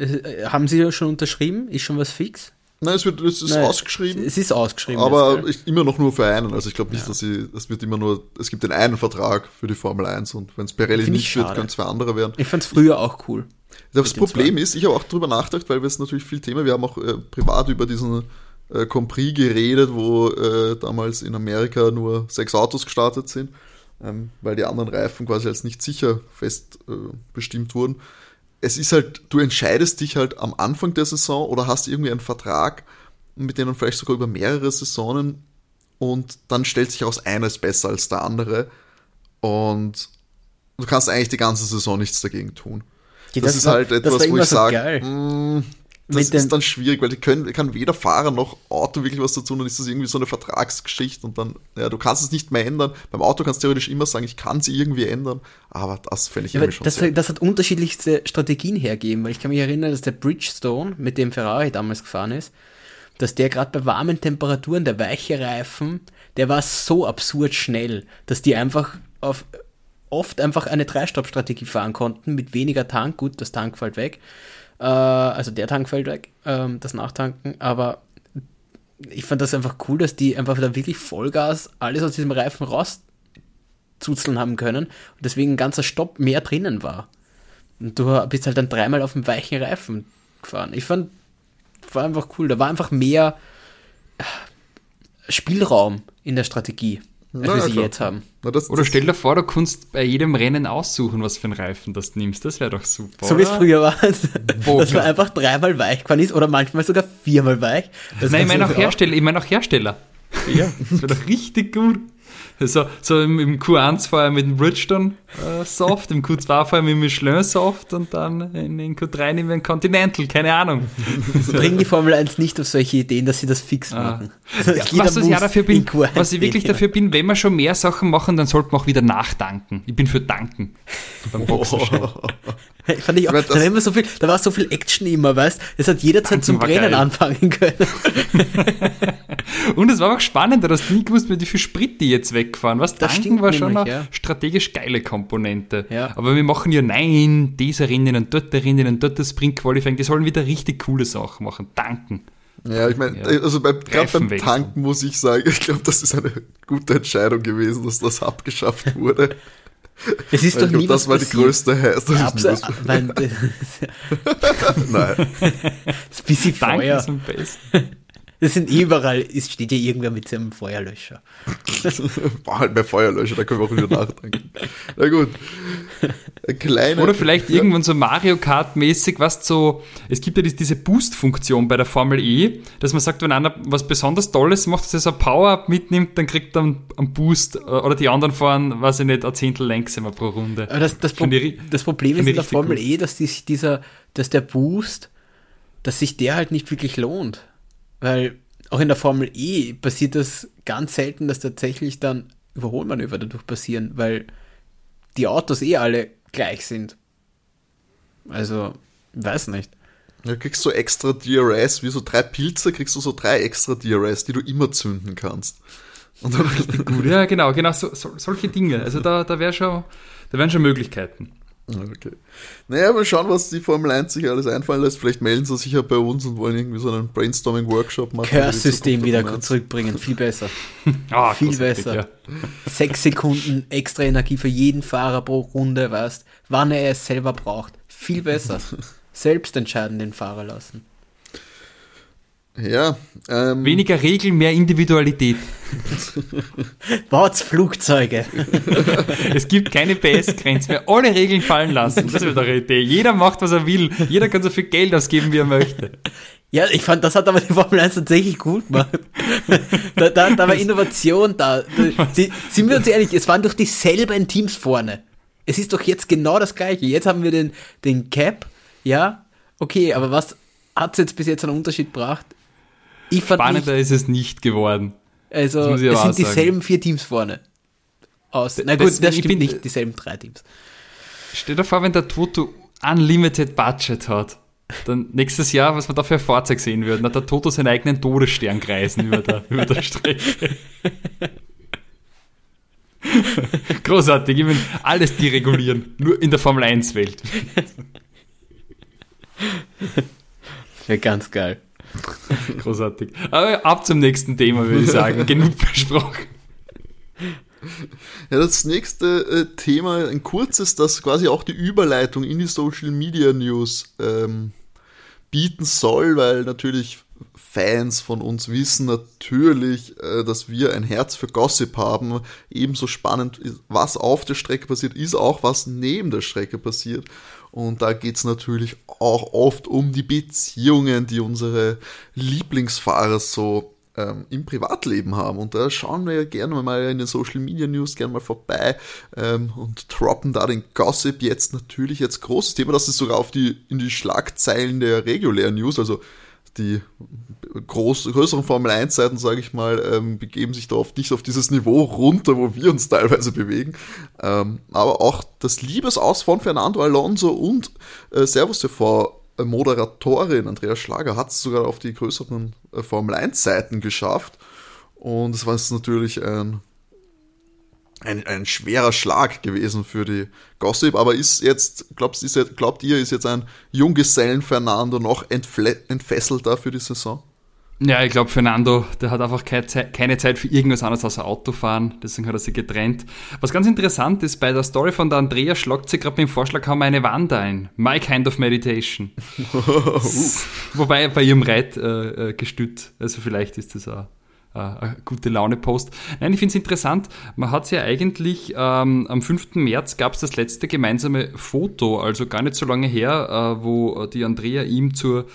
Speaker 3: Haben Sie schon unterschrieben? Ist schon was fix?
Speaker 1: Nein, es, wird, es ist
Speaker 3: Nein,
Speaker 1: ausgeschrieben.
Speaker 3: Es ist ausgeschrieben.
Speaker 1: Aber
Speaker 3: jetzt,
Speaker 1: ich, immer noch nur für einen. Also ich glaube nicht, dass sie, es wird immer nur, es gibt den einen Vertrag für die Formel 1 und wenn es Pirelli nicht wird, können zwei andere werden.
Speaker 3: ich fand es früher auch cool.
Speaker 1: Das
Speaker 3: den
Speaker 1: Problem ist, ich habe auch drüber nachgedacht, weil wir es natürlich viel Thema, wir haben auch äh, privat über diesen äh, Compris geredet, wo äh, damals in Amerika nur sechs Autos gestartet sind, ähm, weil die anderen Reifen quasi als nicht sicher fest äh, bestimmt wurden. Es ist halt, du entscheidest dich halt am Anfang der Saison oder hast irgendwie einen Vertrag mit denen vielleicht sogar über mehrere Saisonen und dann stellt sich aus eines besser als der andere und du kannst eigentlich die ganze Saison nichts dagegen tun.
Speaker 3: Ja,
Speaker 1: das, ist
Speaker 3: war-
Speaker 1: halt
Speaker 3: das
Speaker 1: etwas, wo ich
Speaker 3: so
Speaker 1: sage,
Speaker 3: geil.
Speaker 1: mm, das ist dann schwierig, weil können, kann weder Fahrer noch Auto wirklich was dazu, dann ist das irgendwie so eine Vertragsgeschichte und dann, ja, du kannst es nicht mehr ändern. Beim Auto kannst du theoretisch immer sagen, ich kann sie irgendwie ändern, aber das fände ich
Speaker 3: Ja,
Speaker 1: irgendwie schon
Speaker 3: das, das hat unterschiedlichste Strategien hergeben, weil ich kann mich erinnern, dass der Bridgestone, mit dem Ferrari damals gefahren ist, dass der gerade bei warmen Temperaturen, der weiche Reifen, der war so absurd schnell, dass die einfach auf oft einfach eine Dreistopp-Strategie fahren konnten mit weniger Tank. Gut, das Tank fällt weg. Äh, also der Tank fällt weg, ähm, das Nachtanken, aber ich fand das einfach cool, dass die einfach da wirklich Vollgas alles aus diesem Reifen rauszuzeln haben können und deswegen ein ganzer Stopp mehr drinnen war. Und du bist halt dann dreimal auf dem weichen Reifen gefahren. Ich fand, war einfach cool. Da war einfach mehr äh, Spielraum in der Strategie, als wir sie
Speaker 1: klar.
Speaker 3: jetzt haben.
Speaker 1: Na, das,
Speaker 2: Oder
Speaker 1: das-
Speaker 2: stell dir vor, du kannst bei jedem Rennen aussuchen, was für einen Reifen das du nimmst. Das wäre doch super.
Speaker 3: So wie es früher war, dass man einfach dreimal weich gefahren ist oder manchmal sogar viermal weich. Das
Speaker 2: Nein, ich meine auch Hersteller. Ich meine auch Hersteller.
Speaker 3: Ja.
Speaker 2: Das wäre doch richtig gut. So, so im, im Q1 vorher mit dem Bridgestone äh, Soft, im Q2 vorher mit dem Michelin Soft und dann in, in Q3 nehmen wir einen Continental, keine Ahnung.
Speaker 3: Bringen die Formel 1 nicht auf solche Ideen, dass sie das fix
Speaker 2: Ah.
Speaker 3: machen.
Speaker 2: Ja,
Speaker 3: Jeder
Speaker 2: was was ja dafür bin,
Speaker 3: in Q1
Speaker 2: was ich wirklich dafür bin, wenn wir schon mehr Sachen machen, dann sollten wir auch wieder nachdanken. Ich bin für danken. Beim Boxenstopp.
Speaker 3: Hey, Fand ich auch, da, immer so viel, da war so viel Action immer, weißt Es hat jederzeit zum Brennen
Speaker 2: geil.
Speaker 3: anfangen können.
Speaker 2: Und es war auch spannend, du hast nie gewusst, wie viel Sprit die jetzt wegfahren. Was
Speaker 3: Das
Speaker 2: tanken war schon
Speaker 3: nämlich,
Speaker 2: eine
Speaker 3: ja.
Speaker 2: strategisch geile Komponente.
Speaker 3: Ja.
Speaker 2: Aber wir machen ja nein, dieser Rennen und dort der Rennen und dort das Sprint Qualifying, die sollen wieder richtig coole Sachen machen. Danken.
Speaker 1: Ja, ich meine,
Speaker 2: Ja.
Speaker 1: also beim, gerade beim
Speaker 2: Reifenwechsel.
Speaker 1: Tanken muss ich sagen, ich glaube, das ist eine gute Entscheidung gewesen, dass das abgeschafft wurde.
Speaker 3: Es ist doch
Speaker 1: ich glaub,
Speaker 3: nie
Speaker 1: das war die größte Heiß. Das
Speaker 3: Ja,
Speaker 1: nie
Speaker 3: weil, das
Speaker 1: Nein.
Speaker 3: ist ein bisschen Feuer.
Speaker 2: ist am besten.
Speaker 3: Das sind überall, es steht ja irgendwer mit seinem Feuerlöscher.
Speaker 1: War halt mehr Feuerlöscher, da können wir auch wieder nachdenken. Na gut. Eine kleine.
Speaker 2: Oder vielleicht irgendwann so Mario Kart-mäßig, was so, es gibt ja dies- diese Boost-Funktion bei der Formel E, dass man sagt, wenn einer was besonders Tolles macht, dass er so ein Power-Up mitnimmt, dann kriegt er einen, einen Boost äh, oder die anderen fahren, weiß ich nicht, ein Zehntel langsamer pro Runde.
Speaker 3: Aber das, das, Pro
Speaker 2: ich-
Speaker 3: das Problem ist in der Formel
Speaker 2: gut.
Speaker 3: E, dass sich dieser, dass der Boost, dass sich der halt nicht wirklich lohnt. Weil auch in der Formel E passiert das ganz selten, dass tatsächlich dann Überholmanöver dadurch passieren, weil die Autos eh alle gleich sind. Also, weiß nicht.
Speaker 1: Du kriegst so extra DRS, wie so drei Pilze, kriegst du so drei extra DRS, die du immer zünden kannst. Und dann
Speaker 2: Gut, ja, genau, genau, so, so, solche Dinge. Also da, da wäre schon, da wären schon Möglichkeiten.
Speaker 1: Okay. Naja, mal schauen, was die Formel 1 sich alles einfallen lässt. Vielleicht melden sie sich ja bei uns und wollen irgendwie so einen Brainstorming-Workshop machen.
Speaker 3: Curse-System wieder
Speaker 1: der Formel 1.
Speaker 3: zurückbringen, viel besser.
Speaker 2: Ah,
Speaker 3: Viel besser.
Speaker 2: Ja.
Speaker 3: Sechs Sekunden extra Energie für jeden Fahrer pro Runde, weißt, wann er es selber braucht. Viel besser. Selbst entscheiden den Fahrer lassen.
Speaker 1: Ja, ähm,
Speaker 2: Weniger Regeln, mehr Individualität.
Speaker 3: Baut's Flugzeuge.
Speaker 2: Es gibt keine PS-Grenze mehr. Alle Regeln fallen lassen. Das wäre doch eine Idee. Jeder macht, was er will. Jeder kann so viel Geld ausgeben, wie er möchte.
Speaker 3: Ja, ich fand, das hat aber die Formel 1 tatsächlich gut gemacht. Da, da, da war Innovation da. Da- Die, sind wir uns ehrlich, es waren doch dieselben Teams vorne. Es ist doch jetzt genau das gleiche. Jetzt haben wir den, den Cap, ja, okay, aber was hat's jetzt bis jetzt einen Unterschied gebracht? Ich fand nicht,
Speaker 2: Spannender ist es nicht geworden.
Speaker 3: also es sind
Speaker 2: auch sagen.
Speaker 3: dieselben vier Teams vorne. Aus. Na gut,
Speaker 2: Das-
Speaker 3: das stimmt
Speaker 2: bin-
Speaker 3: nicht, dieselben drei Teams.
Speaker 2: Stell dir vor, wenn der Toto Unlimited Budget hat. dann nächstes Jahr, was wir da für ein Fahrzeug sehen würden, hat der Toto seinen eigenen Todesstern kreisen über der, über der Strecke. Großartig, ich will alles deregulieren, nur in der Formel 1 Welt.
Speaker 3: Ja, ganz geil.
Speaker 2: Großartig. Aber ab zum nächsten Thema, würde ich sagen. Genug besprochen.
Speaker 1: Ja, das nächste äh, Thema, ein kurzes, das quasi auch die Überleitung in die Social Media News ähm, bieten soll, weil natürlich Fans von uns wissen natürlich, äh, dass wir ein Herz für Gossip haben. Ebenso spannend, was auf der Strecke passiert, ist auch, was neben der Strecke passiert. Und da geht es natürlich auch oft um die Beziehungen, die unsere Lieblingsfahrer so ähm, im Privatleben haben. Und da schauen wir gerne mal in den Social Media News gerne mal vorbei ähm, und droppen da den Gossip jetzt natürlich jetzt großes Thema. Das ist sogar auf die, in die Schlagzeilen der regulären News, also die groß, größeren Formel 1 Seiten, sage ich mal, ähm, begeben sich da oft nicht auf dieses Niveau runter, wo wir uns teilweise bewegen. Ähm, aber auch das Liebesaus von Fernando Alonso und äh, Servus TV Moderatorin Andrea Schlager hat es sogar auf die größeren äh, Formel 1 Seiten geschafft. Und es war jetzt natürlich ein ein, ein schwerer Schlag gewesen für die Gossip, aber ist jetzt, glaubst, ist jetzt, glaubt ihr, ist jetzt ein Junggesellen Fernando noch entfesselter für die Saison?
Speaker 2: Ja, ich glaube, Fernando, der hat einfach keine Zeit, für irgendwas anderes außer Autofahren, deswegen hat er sich getrennt. Was ganz interessant ist, bei der Story von der Andrea schlagt sie gerade mit dem Vorschlag, haben wir eine Wand ein. My kind of meditation. Wobei bei ihrem Reitgestüt, äh, also vielleicht ist das auch äh, gute Laune-Post. Nein, ich finde es interessant. Man hat es ja eigentlich ähm, am 5. März gab es das letzte gemeinsame Foto, also gar nicht so lange her, äh, wo die Andrea ihm zur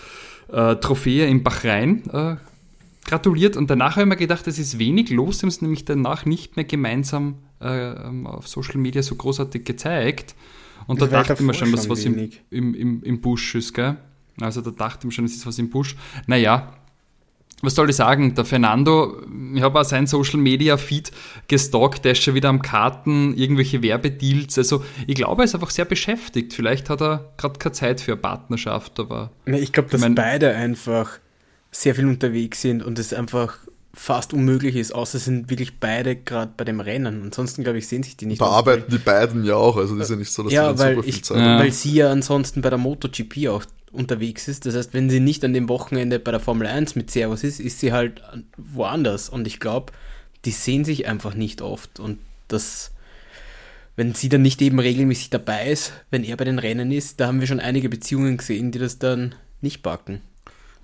Speaker 2: äh, Trophäe in Bahrain äh, gratuliert. Und danach habe ich mir gedacht, es ist wenig los. Sie haben es nämlich danach nicht mehr gemeinsam äh, ähm, auf Social Media so großartig gezeigt. Und da dachte man schon, dass was im, im, im, im Busch ist, gell? Also da dachte man schon, es ist was im Busch. Naja, was soll ich sagen, der Fernando, ich habe auch sein Social Media Feed gestalkt, der ist schon wieder am Karten, irgendwelche Werbedeals. Also ich glaube, er ist einfach sehr beschäftigt. Vielleicht hat er gerade keine Zeit für eine Partnerschaft, aber.
Speaker 3: Ich glaube, dass ich mein, beide einfach sehr viel unterwegs sind und es einfach fast unmöglich ist, außer sind wirklich beide gerade bei dem Rennen. Ansonsten, glaube ich, sehen sich die nicht.
Speaker 1: Da arbeiten die beiden ja auch, also das ist ja nicht so, dass
Speaker 3: ja, sie weil super viel ich, Zeit haben. Weil sie ja ansonsten bei der MotoGP auch unterwegs ist. Das heißt, wenn sie nicht an dem Wochenende bei der Formel 1 mit Servus ist, ist sie halt woanders. Und ich glaube, die sehen sich einfach nicht oft. Und das, wenn sie dann nicht eben regelmäßig dabei ist, wenn er bei den Rennen ist, da haben wir schon einige Beziehungen gesehen, die das dann nicht backen.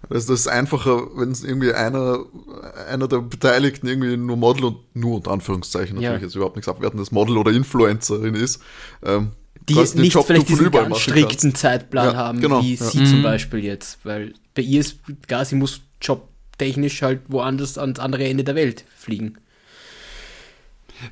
Speaker 1: Also das ist einfacher, wenn es irgendwie einer, einer der Beteiligten irgendwie nur Model und nur unter Anführungszeichen natürlich ja. jetzt überhaupt nichts abwertendes Model oder Influencerin ist. Ähm,
Speaker 3: die nicht Job vielleicht diesen ganz strikten kannst. Zeitplan ja, haben, genau, wie ja. sie mhm. zum Beispiel jetzt. Weil bei ihr ist klar, sie muss jobtechnisch halt woanders ans andere Ende der Welt fliegen.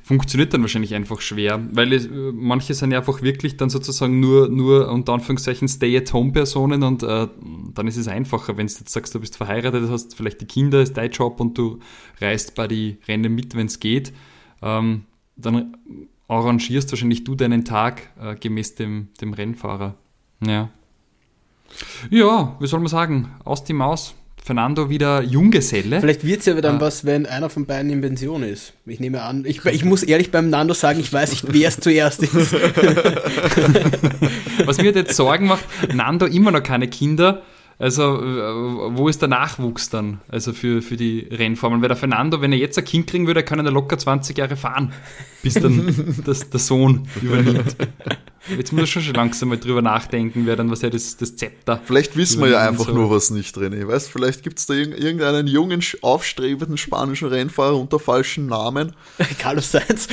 Speaker 2: Funktioniert dann wahrscheinlich einfach schwer, weil es, manche sind ja einfach wirklich dann sozusagen nur, nur unter Anführungszeichen Stay-at-Home-Personen und äh, dann ist es einfacher, wenn du jetzt sagst, du bist verheiratet, hast vielleicht die Kinder, ist dein Job und du reist bei die Rennen mit, wenn es geht. Ähm, dann arrangierst wahrscheinlich du deinen Tag äh, gemäß dem, dem Rennfahrer. Ja. Ja, wie soll man sagen? Aus die Maus. Fernando wieder Junggeselle.
Speaker 3: Vielleicht wird es ja dann ah. was, wenn einer von beiden in Pension ist. Ich nehme an, ich, ich muss ehrlich beim Nando sagen, ich weiß nicht, wer es zuerst ist.
Speaker 2: was mir jetzt Sorgen macht, Nando immer noch keine Kinder. Also, äh, wo ist der Nachwuchs dann? Also für, für die Rennformeln? Weil der Fernando, wenn er jetzt ein Kind kriegen würde, kann er locker 20 Jahre fahren, bis dann das, der Sohn übernimmt. Jetzt muss er schon, schon langsam mal drüber nachdenken, wer dann was ja das, das Zepter.
Speaker 1: Vielleicht wissen wir ja einfach so. nur was nicht drin. Weißt vielleicht gibt es da irgendeinen jungen, aufstrebenden spanischen Rennfahrer unter falschen Namen.
Speaker 3: Carlos Sainz.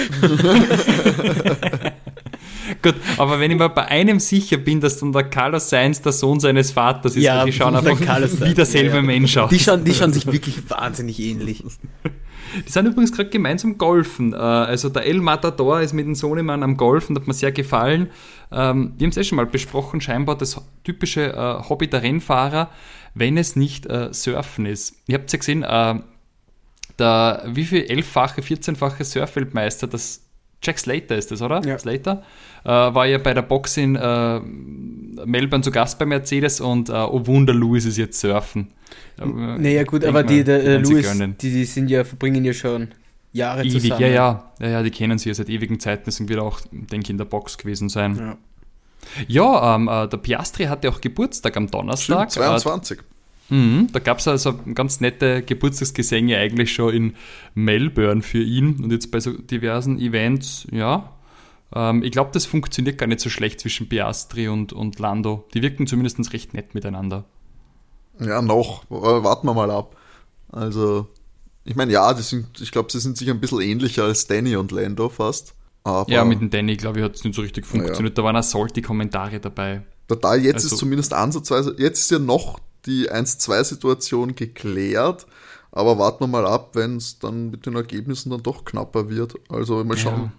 Speaker 2: Gut, aber wenn ich mir bei einem sicher bin, dass dann der Carlos Sainz der Sohn seines Vaters ist, ja, die schauen einfach wie derselbe ja. Mensch aus.
Speaker 3: Die schauen, die schauen sich wirklich wahnsinnig ähnlich.
Speaker 2: Die sind übrigens gerade gemeinsam golfen. Äh, also der El Matador ist mit dem Sohnemann am Golfen, hat mir sehr gefallen. Ähm, wir haben es eh schon mal besprochen, scheinbar das typische äh, Hobby der Rennfahrer, wenn es nicht äh, Surfen ist. Ihr habt ja gesehen, der wie viel elffache, 14-fache Surfweltmeister das Jack Slater ist das, oder?
Speaker 3: Ja.
Speaker 2: Slater. Äh, war ja bei der Box in äh, Melbourne zu Gast bei Mercedes und äh, oh Wunder, Lewis ist jetzt surfen. Äh,
Speaker 3: Naja, gut, aber die, der, äh,
Speaker 2: gönnen.
Speaker 3: die, die sind ja, verbringen ja schon Jahre
Speaker 2: Ewig,
Speaker 3: zusammen.
Speaker 2: ja, ja, ja, ja, die kennen sie ja seit ewigen Zeiten, deswegen wird er auch, denke ich, in der Box gewesen sein.
Speaker 3: Ja.
Speaker 2: Ja, ähm, äh, der Piastri hatte auch Geburtstag am Donnerstag.
Speaker 1: Stimmt, 22.
Speaker 2: Äh, mhm, da gab es also ganz nette Geburtstagsgesänge eigentlich schon in Melbourne für ihn und jetzt bei so diversen Events, ja. Ähm, ich glaube, das funktioniert gar nicht so schlecht zwischen Piastri und, und Lando. Die wirken zumindest recht nett miteinander.
Speaker 1: Ja, noch. Aber Warten wir mal ab. Also, ich meine, ja, die sind, ich glaube, sie sind sich ein bisschen ähnlicher als Danny und Lando fast.
Speaker 2: Ja, mit dem Danny, glaube ich, hat es nicht so richtig funktioniert. Da waren auch salty-Kommentare dabei.
Speaker 1: da jetzt
Speaker 2: also-
Speaker 1: ist zumindest ansatzweise, jetzt ist ja noch die 1-2-Situation geklärt. Aber warten wir mal ab, wenn es dann mit den Ergebnissen dann doch knapper wird. Also mal schauen.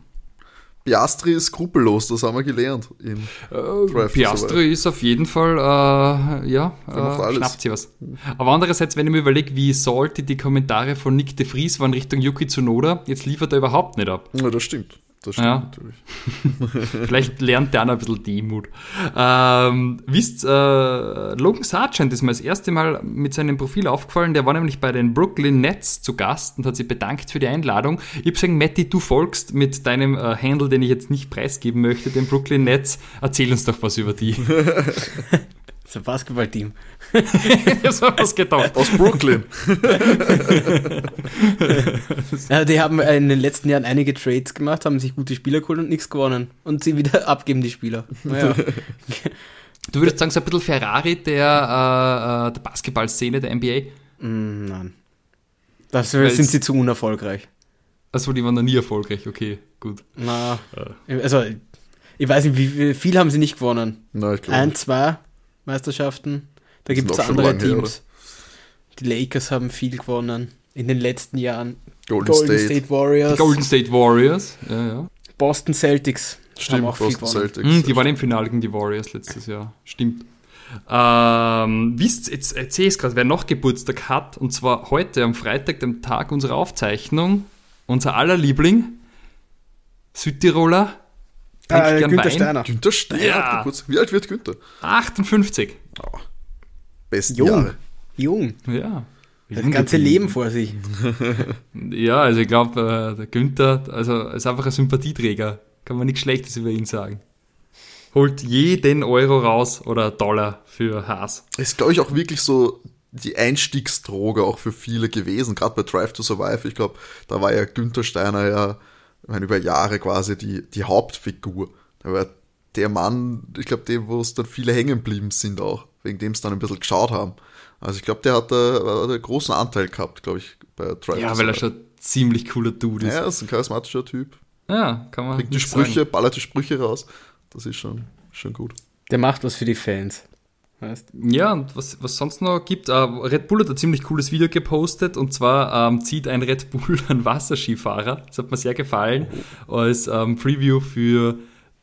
Speaker 1: Piastri ist skrupellos, das haben wir gelernt.
Speaker 2: Äh, Piastri ist auf jeden Fall, äh, ja, äh, schnappt sie was. Aber andererseits, wenn ich mir überlege, wie salty die Kommentare von Nick de Vries waren Richtung Yuki Tsunoda, jetzt liefert er überhaupt nicht ab.
Speaker 1: Ja, das stimmt. Das stimmt
Speaker 2: Ja.
Speaker 1: natürlich.
Speaker 2: Vielleicht lernt der auch noch ein bisschen Demut. Ähm, wisst, äh, Logan Sargent ist mir das erste Mal mit seinem Profil aufgefallen. Der war nämlich bei den Brooklyn Nets zu Gast und hat sich bedankt für die Einladung. Ich habe gesagt, Matti, du folgst mit deinem äh, Handle, den ich jetzt nicht preisgeben möchte, den Brooklyn Nets. Erzähl uns doch was über die.
Speaker 3: Das ist ein Basketballteam.
Speaker 2: hab so was gedacht.
Speaker 1: Aus Brooklyn.
Speaker 3: Ja, die haben in den letzten Jahren einige Trades gemacht, haben sich gute Spieler geholt und nichts gewonnen. Und sie wieder abgeben, die Spieler. Naja.
Speaker 2: Du würdest sagen, so ein bisschen Ferrari der, äh, äh, der Basketballszene der NBA?
Speaker 3: Mm, nein. Dafür sind sie zu unerfolgreich.
Speaker 2: Also die waren noch nie erfolgreich, okay, gut.
Speaker 3: Na, also, ich weiß nicht, wie viel haben sie nicht gewonnen?
Speaker 1: Na, ich glaube.
Speaker 3: Ein, zwei Meisterschaften. Da gibt es andere
Speaker 1: lange her,
Speaker 3: Teams. die Lakers haben viel gewonnen. In den letzten Jahren.
Speaker 1: Golden, State.
Speaker 3: Warriors.
Speaker 2: Die Golden State Warriors, ja, ja.
Speaker 3: Boston Celtics.
Speaker 1: Stimmt,
Speaker 3: haben auch viel
Speaker 1: Boston
Speaker 3: gewonnen.
Speaker 1: Celtics.
Speaker 2: Hm, die waren im Finale gegen die Warriors letztes Jahr. Stimmt. Ähm, wisst, jetzt erzähle ich es gerade, wer noch Geburtstag hat, und zwar heute am Freitag, dem Tag unserer Aufzeichnung, unser aller Liebling, Südtiroler,
Speaker 3: Äh,
Speaker 2: gern
Speaker 3: Günther Steiner.
Speaker 1: Günther Steiner
Speaker 2: Ja.
Speaker 1: Wie alt wird Günther?
Speaker 2: 58.
Speaker 1: Besten
Speaker 3: Jung.
Speaker 1: Jahre.
Speaker 3: Jung.
Speaker 2: Ja.
Speaker 3: Das ganze Leben vor sich.
Speaker 2: Ja, also ich glaube, äh, der Günther, also ist einfach ein Sympathieträger. Kann man nichts Schlechtes über ihn sagen. Holt jeden Euro raus oder Dollar für Haas.
Speaker 1: Ist, glaube ich, auch wirklich so die Einstiegsdroge auch für viele gewesen, gerade bei Drive to Survive. Ich glaube, da war ja Günther Steiner ja ich meine, über Jahre quasi die, die Hauptfigur. Da war der Mann, ich glaube, dem, wo es dann viele hängen geblieben sind auch, wegen dem es dann ein bisschen geschaut haben. Also ich glaube, der hat da hat einen großen Anteil gehabt, glaube ich, bei Drive
Speaker 2: Ja, weil er schon ein ziemlich cooler Dude ist.
Speaker 1: Ja, ist ein charismatischer Typ.
Speaker 2: Ja, kann man.
Speaker 1: Bringt die Sprüche,
Speaker 2: sagen.
Speaker 1: ballert die Sprüche raus. Das ist schon, schon gut.
Speaker 3: Der macht was für die Fans. Weißt?
Speaker 2: Ja, und was, was sonst noch gibt, äh, Red Bull hat ein ziemlich cooles Video gepostet und zwar ähm, zieht ein Red Bull einen Wasserskifahrer. Das hat mir sehr gefallen als ähm, Preview für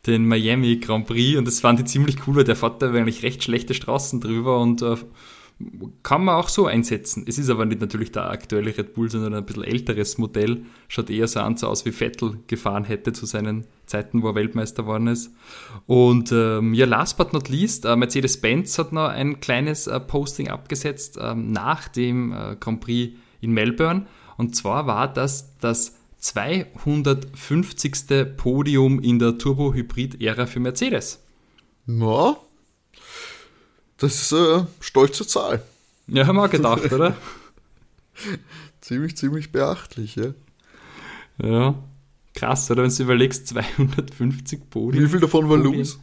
Speaker 2: den Miami Grand Prix und das fand ich ziemlich cool, weil der fährt da eigentlich recht schlechte Straßen drüber und äh, kann man auch so einsetzen. Es ist aber nicht natürlich der aktuelle Red Bull, sondern ein bisschen älteres Modell. Schaut eher so an, so aus wie Vettel gefahren hätte zu seinen Zeiten, wo er Weltmeister geworden ist. Und ähm, ja, last but not least, äh, Mercedes-Benz hat noch ein kleines äh, Posting abgesetzt ähm, nach dem äh, Grand Prix in Melbourne. Und zwar war das das 250. Podium in der Turbo-Hybrid-Ära für Mercedes.
Speaker 1: Ja, das ist eine stolze Zahl.
Speaker 2: Ja, haben wir auch gedacht, oder?
Speaker 1: Ziemlich, ziemlich beachtlich, ja.
Speaker 2: Ja. Krass, oder? Wenn du überlegst, 250 Podien.
Speaker 1: Wie viel davon war. Lewis?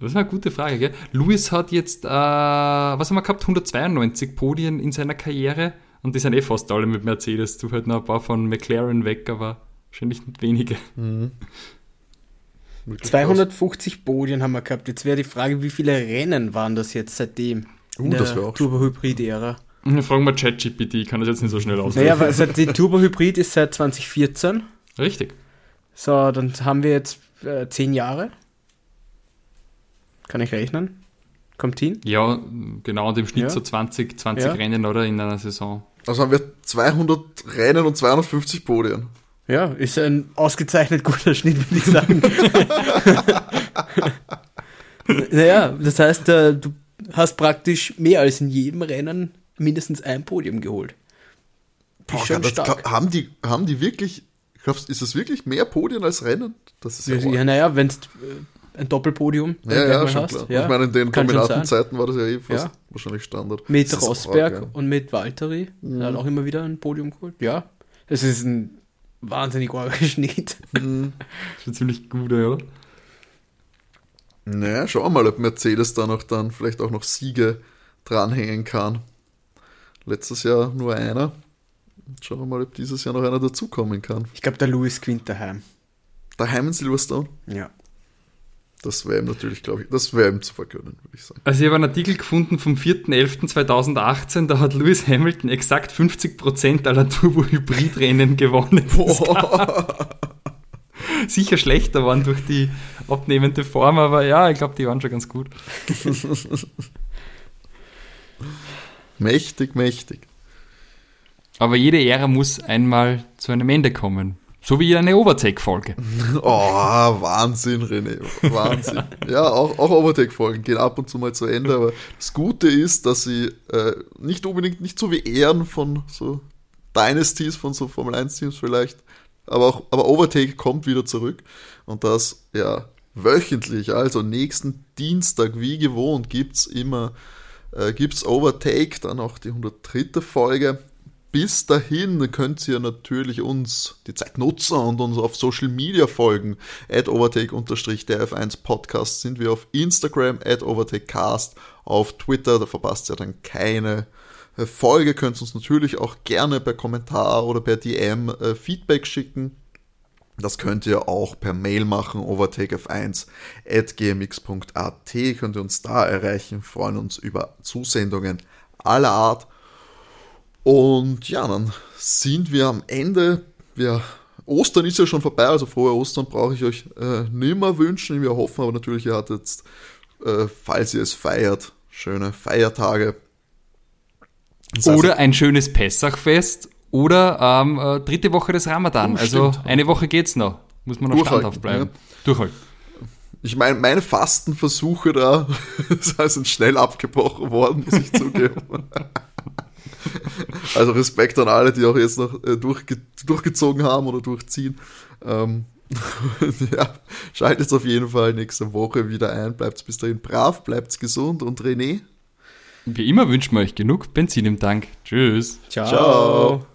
Speaker 2: Das ist eine gute Frage, gell? Lewis hat jetzt, äh, was haben wir gehabt? 192 Podien in seiner Karriere und die sind eh fast alle mit Mercedes. Du halt noch ein paar von McLaren weg, aber wahrscheinlich nicht wenige.
Speaker 1: Wirklich
Speaker 3: 250 Podien haben wir gehabt. Jetzt wäre die Frage, wie viele Rennen waren das jetzt seitdem?
Speaker 1: Uh,
Speaker 3: in
Speaker 1: das
Speaker 3: der
Speaker 1: wär auch
Speaker 3: Turbo-Hybrid-Ära.
Speaker 2: Fragen wir ChatGPT, ich kann das jetzt nicht so schnell ausrechnen.
Speaker 3: Naja, weil seit die Turbo-Hybrid ist seit 2014.
Speaker 2: Richtig.
Speaker 3: So, dann haben wir jetzt äh, 10 Jahre. Kann ich rechnen? Kommt hin?
Speaker 2: Ja, genau, und im Schnitt
Speaker 3: Ja.
Speaker 2: so 20, 20
Speaker 3: Ja.
Speaker 2: Rennen, oder? In einer Saison.
Speaker 1: Also haben wir 200 Rennen und 250 Podien.
Speaker 3: Ja, ist ein ausgezeichnet guter Schnitt, würde ich sagen. naja, das heißt, äh, du hast praktisch mehr als in jedem Rennen mindestens ein Podium geholt.
Speaker 1: Boah, schon das, stark. Glaub, haben, die, haben die wirklich, glaubst ist das wirklich mehr Podien als Rennen?
Speaker 3: Das ist ja, ja, naja, wenn es äh, ein Doppelpodium
Speaker 1: ja, ja, schon hast. Klar. Ja, ich meine, in den Kombinatenzeiten war das ja eh fast ja. wahrscheinlich Standard.
Speaker 3: Mit Rosberg arg, ja. und mit Valtteri, mhm. hat auch immer wieder ein Podium geholt. Ja, es ist ein wahnsinnig arger Schnitt.
Speaker 2: Mhm. Schon ziemlich gut, oder?
Speaker 1: Naja, schauen wir mal, ob Mercedes da noch dann vielleicht auch noch Siege dranhängen kann. Letztes Jahr nur einer. Schauen wir mal, ob dieses Jahr noch einer dazukommen kann.
Speaker 3: Ich glaube, der Lewis gewinnt daheim.
Speaker 1: Daheim in Silverstone?
Speaker 3: Ja.
Speaker 1: Das wäre ihm natürlich, glaube ich, das wäre ihm zu vergönnen, würde ich sagen.
Speaker 2: Also ich habe einen Artikel gefunden vom 4.11.2018, da hat Lewis Hamilton exakt 50% aller Turbo-Hybrid-Rennen gewonnen. Sicher schlechter waren durch die abnehmende Form, aber ja, ich glaube, die waren schon ganz gut.
Speaker 1: mächtig, mächtig.
Speaker 2: Aber jede Ära muss einmal zu einem Ende kommen. So wie eine Overtake-Folge.
Speaker 1: Oh, Wahnsinn, René. Wahnsinn. ja, auch, auch Overtake-Folgen gehen ab und zu mal zu Ende, aber das Gute ist, dass sie äh, nicht unbedingt, nicht so wie Ehren von so Dynasties, von so Formel 1-Teams vielleicht, aber auch, aber Overtake kommt wieder zurück und das, ja, wöchentlich, also nächsten Dienstag, wie gewohnt, gibt's immer, äh, gibt's Overtake, dann auch die 103. Folge bis dahin könnt ihr natürlich uns die Zeit nutzen und uns auf Social Media folgen. At overtake-der F1 Podcast sind wir auf Instagram, at overtakecast auf Twitter, da verpasst ihr dann keine äh, Folge. Könnt uns natürlich auch gerne per Kommentar oder per DM äh, Feedback schicken. Das könnt ihr auch per Mail machen, overtakef1 at gmx.at. Könnt ihr uns da erreichen, freuen uns über Zusendungen aller Art. Und ja, dann sind wir am Ende. Wir, Ostern ist ja schon vorbei, also frohe Ostern brauche ich euch äh, nimmer wünschen. Wir hoffen aber natürlich, ihr hattet jetzt, äh, falls ihr es feiert, schöne Feiertage.
Speaker 2: Das heißt, oder ein schönes Pessachfest oder ähm, äh, dritte Woche des Ramadan. Oh, also stimmt. eine Woche geht's noch. Muss man noch standhaft bleiben. Ja. Durchhalten.
Speaker 1: Ich meine, meine Fastenversuche da sind schnell abgebrochen worden, muss ich zugeben. Also Respekt an alle, die auch jetzt noch äh, durchge durchgezogen haben oder durchziehen. Ähm, ja, schaltet auf jeden Fall nächste Woche wieder ein. Bleibt bis dahin brav, bleibt gesund und René.
Speaker 2: Wie immer wünschen wir euch genug Benzin im Tank. Tschüss.
Speaker 3: Ciao. Ciao.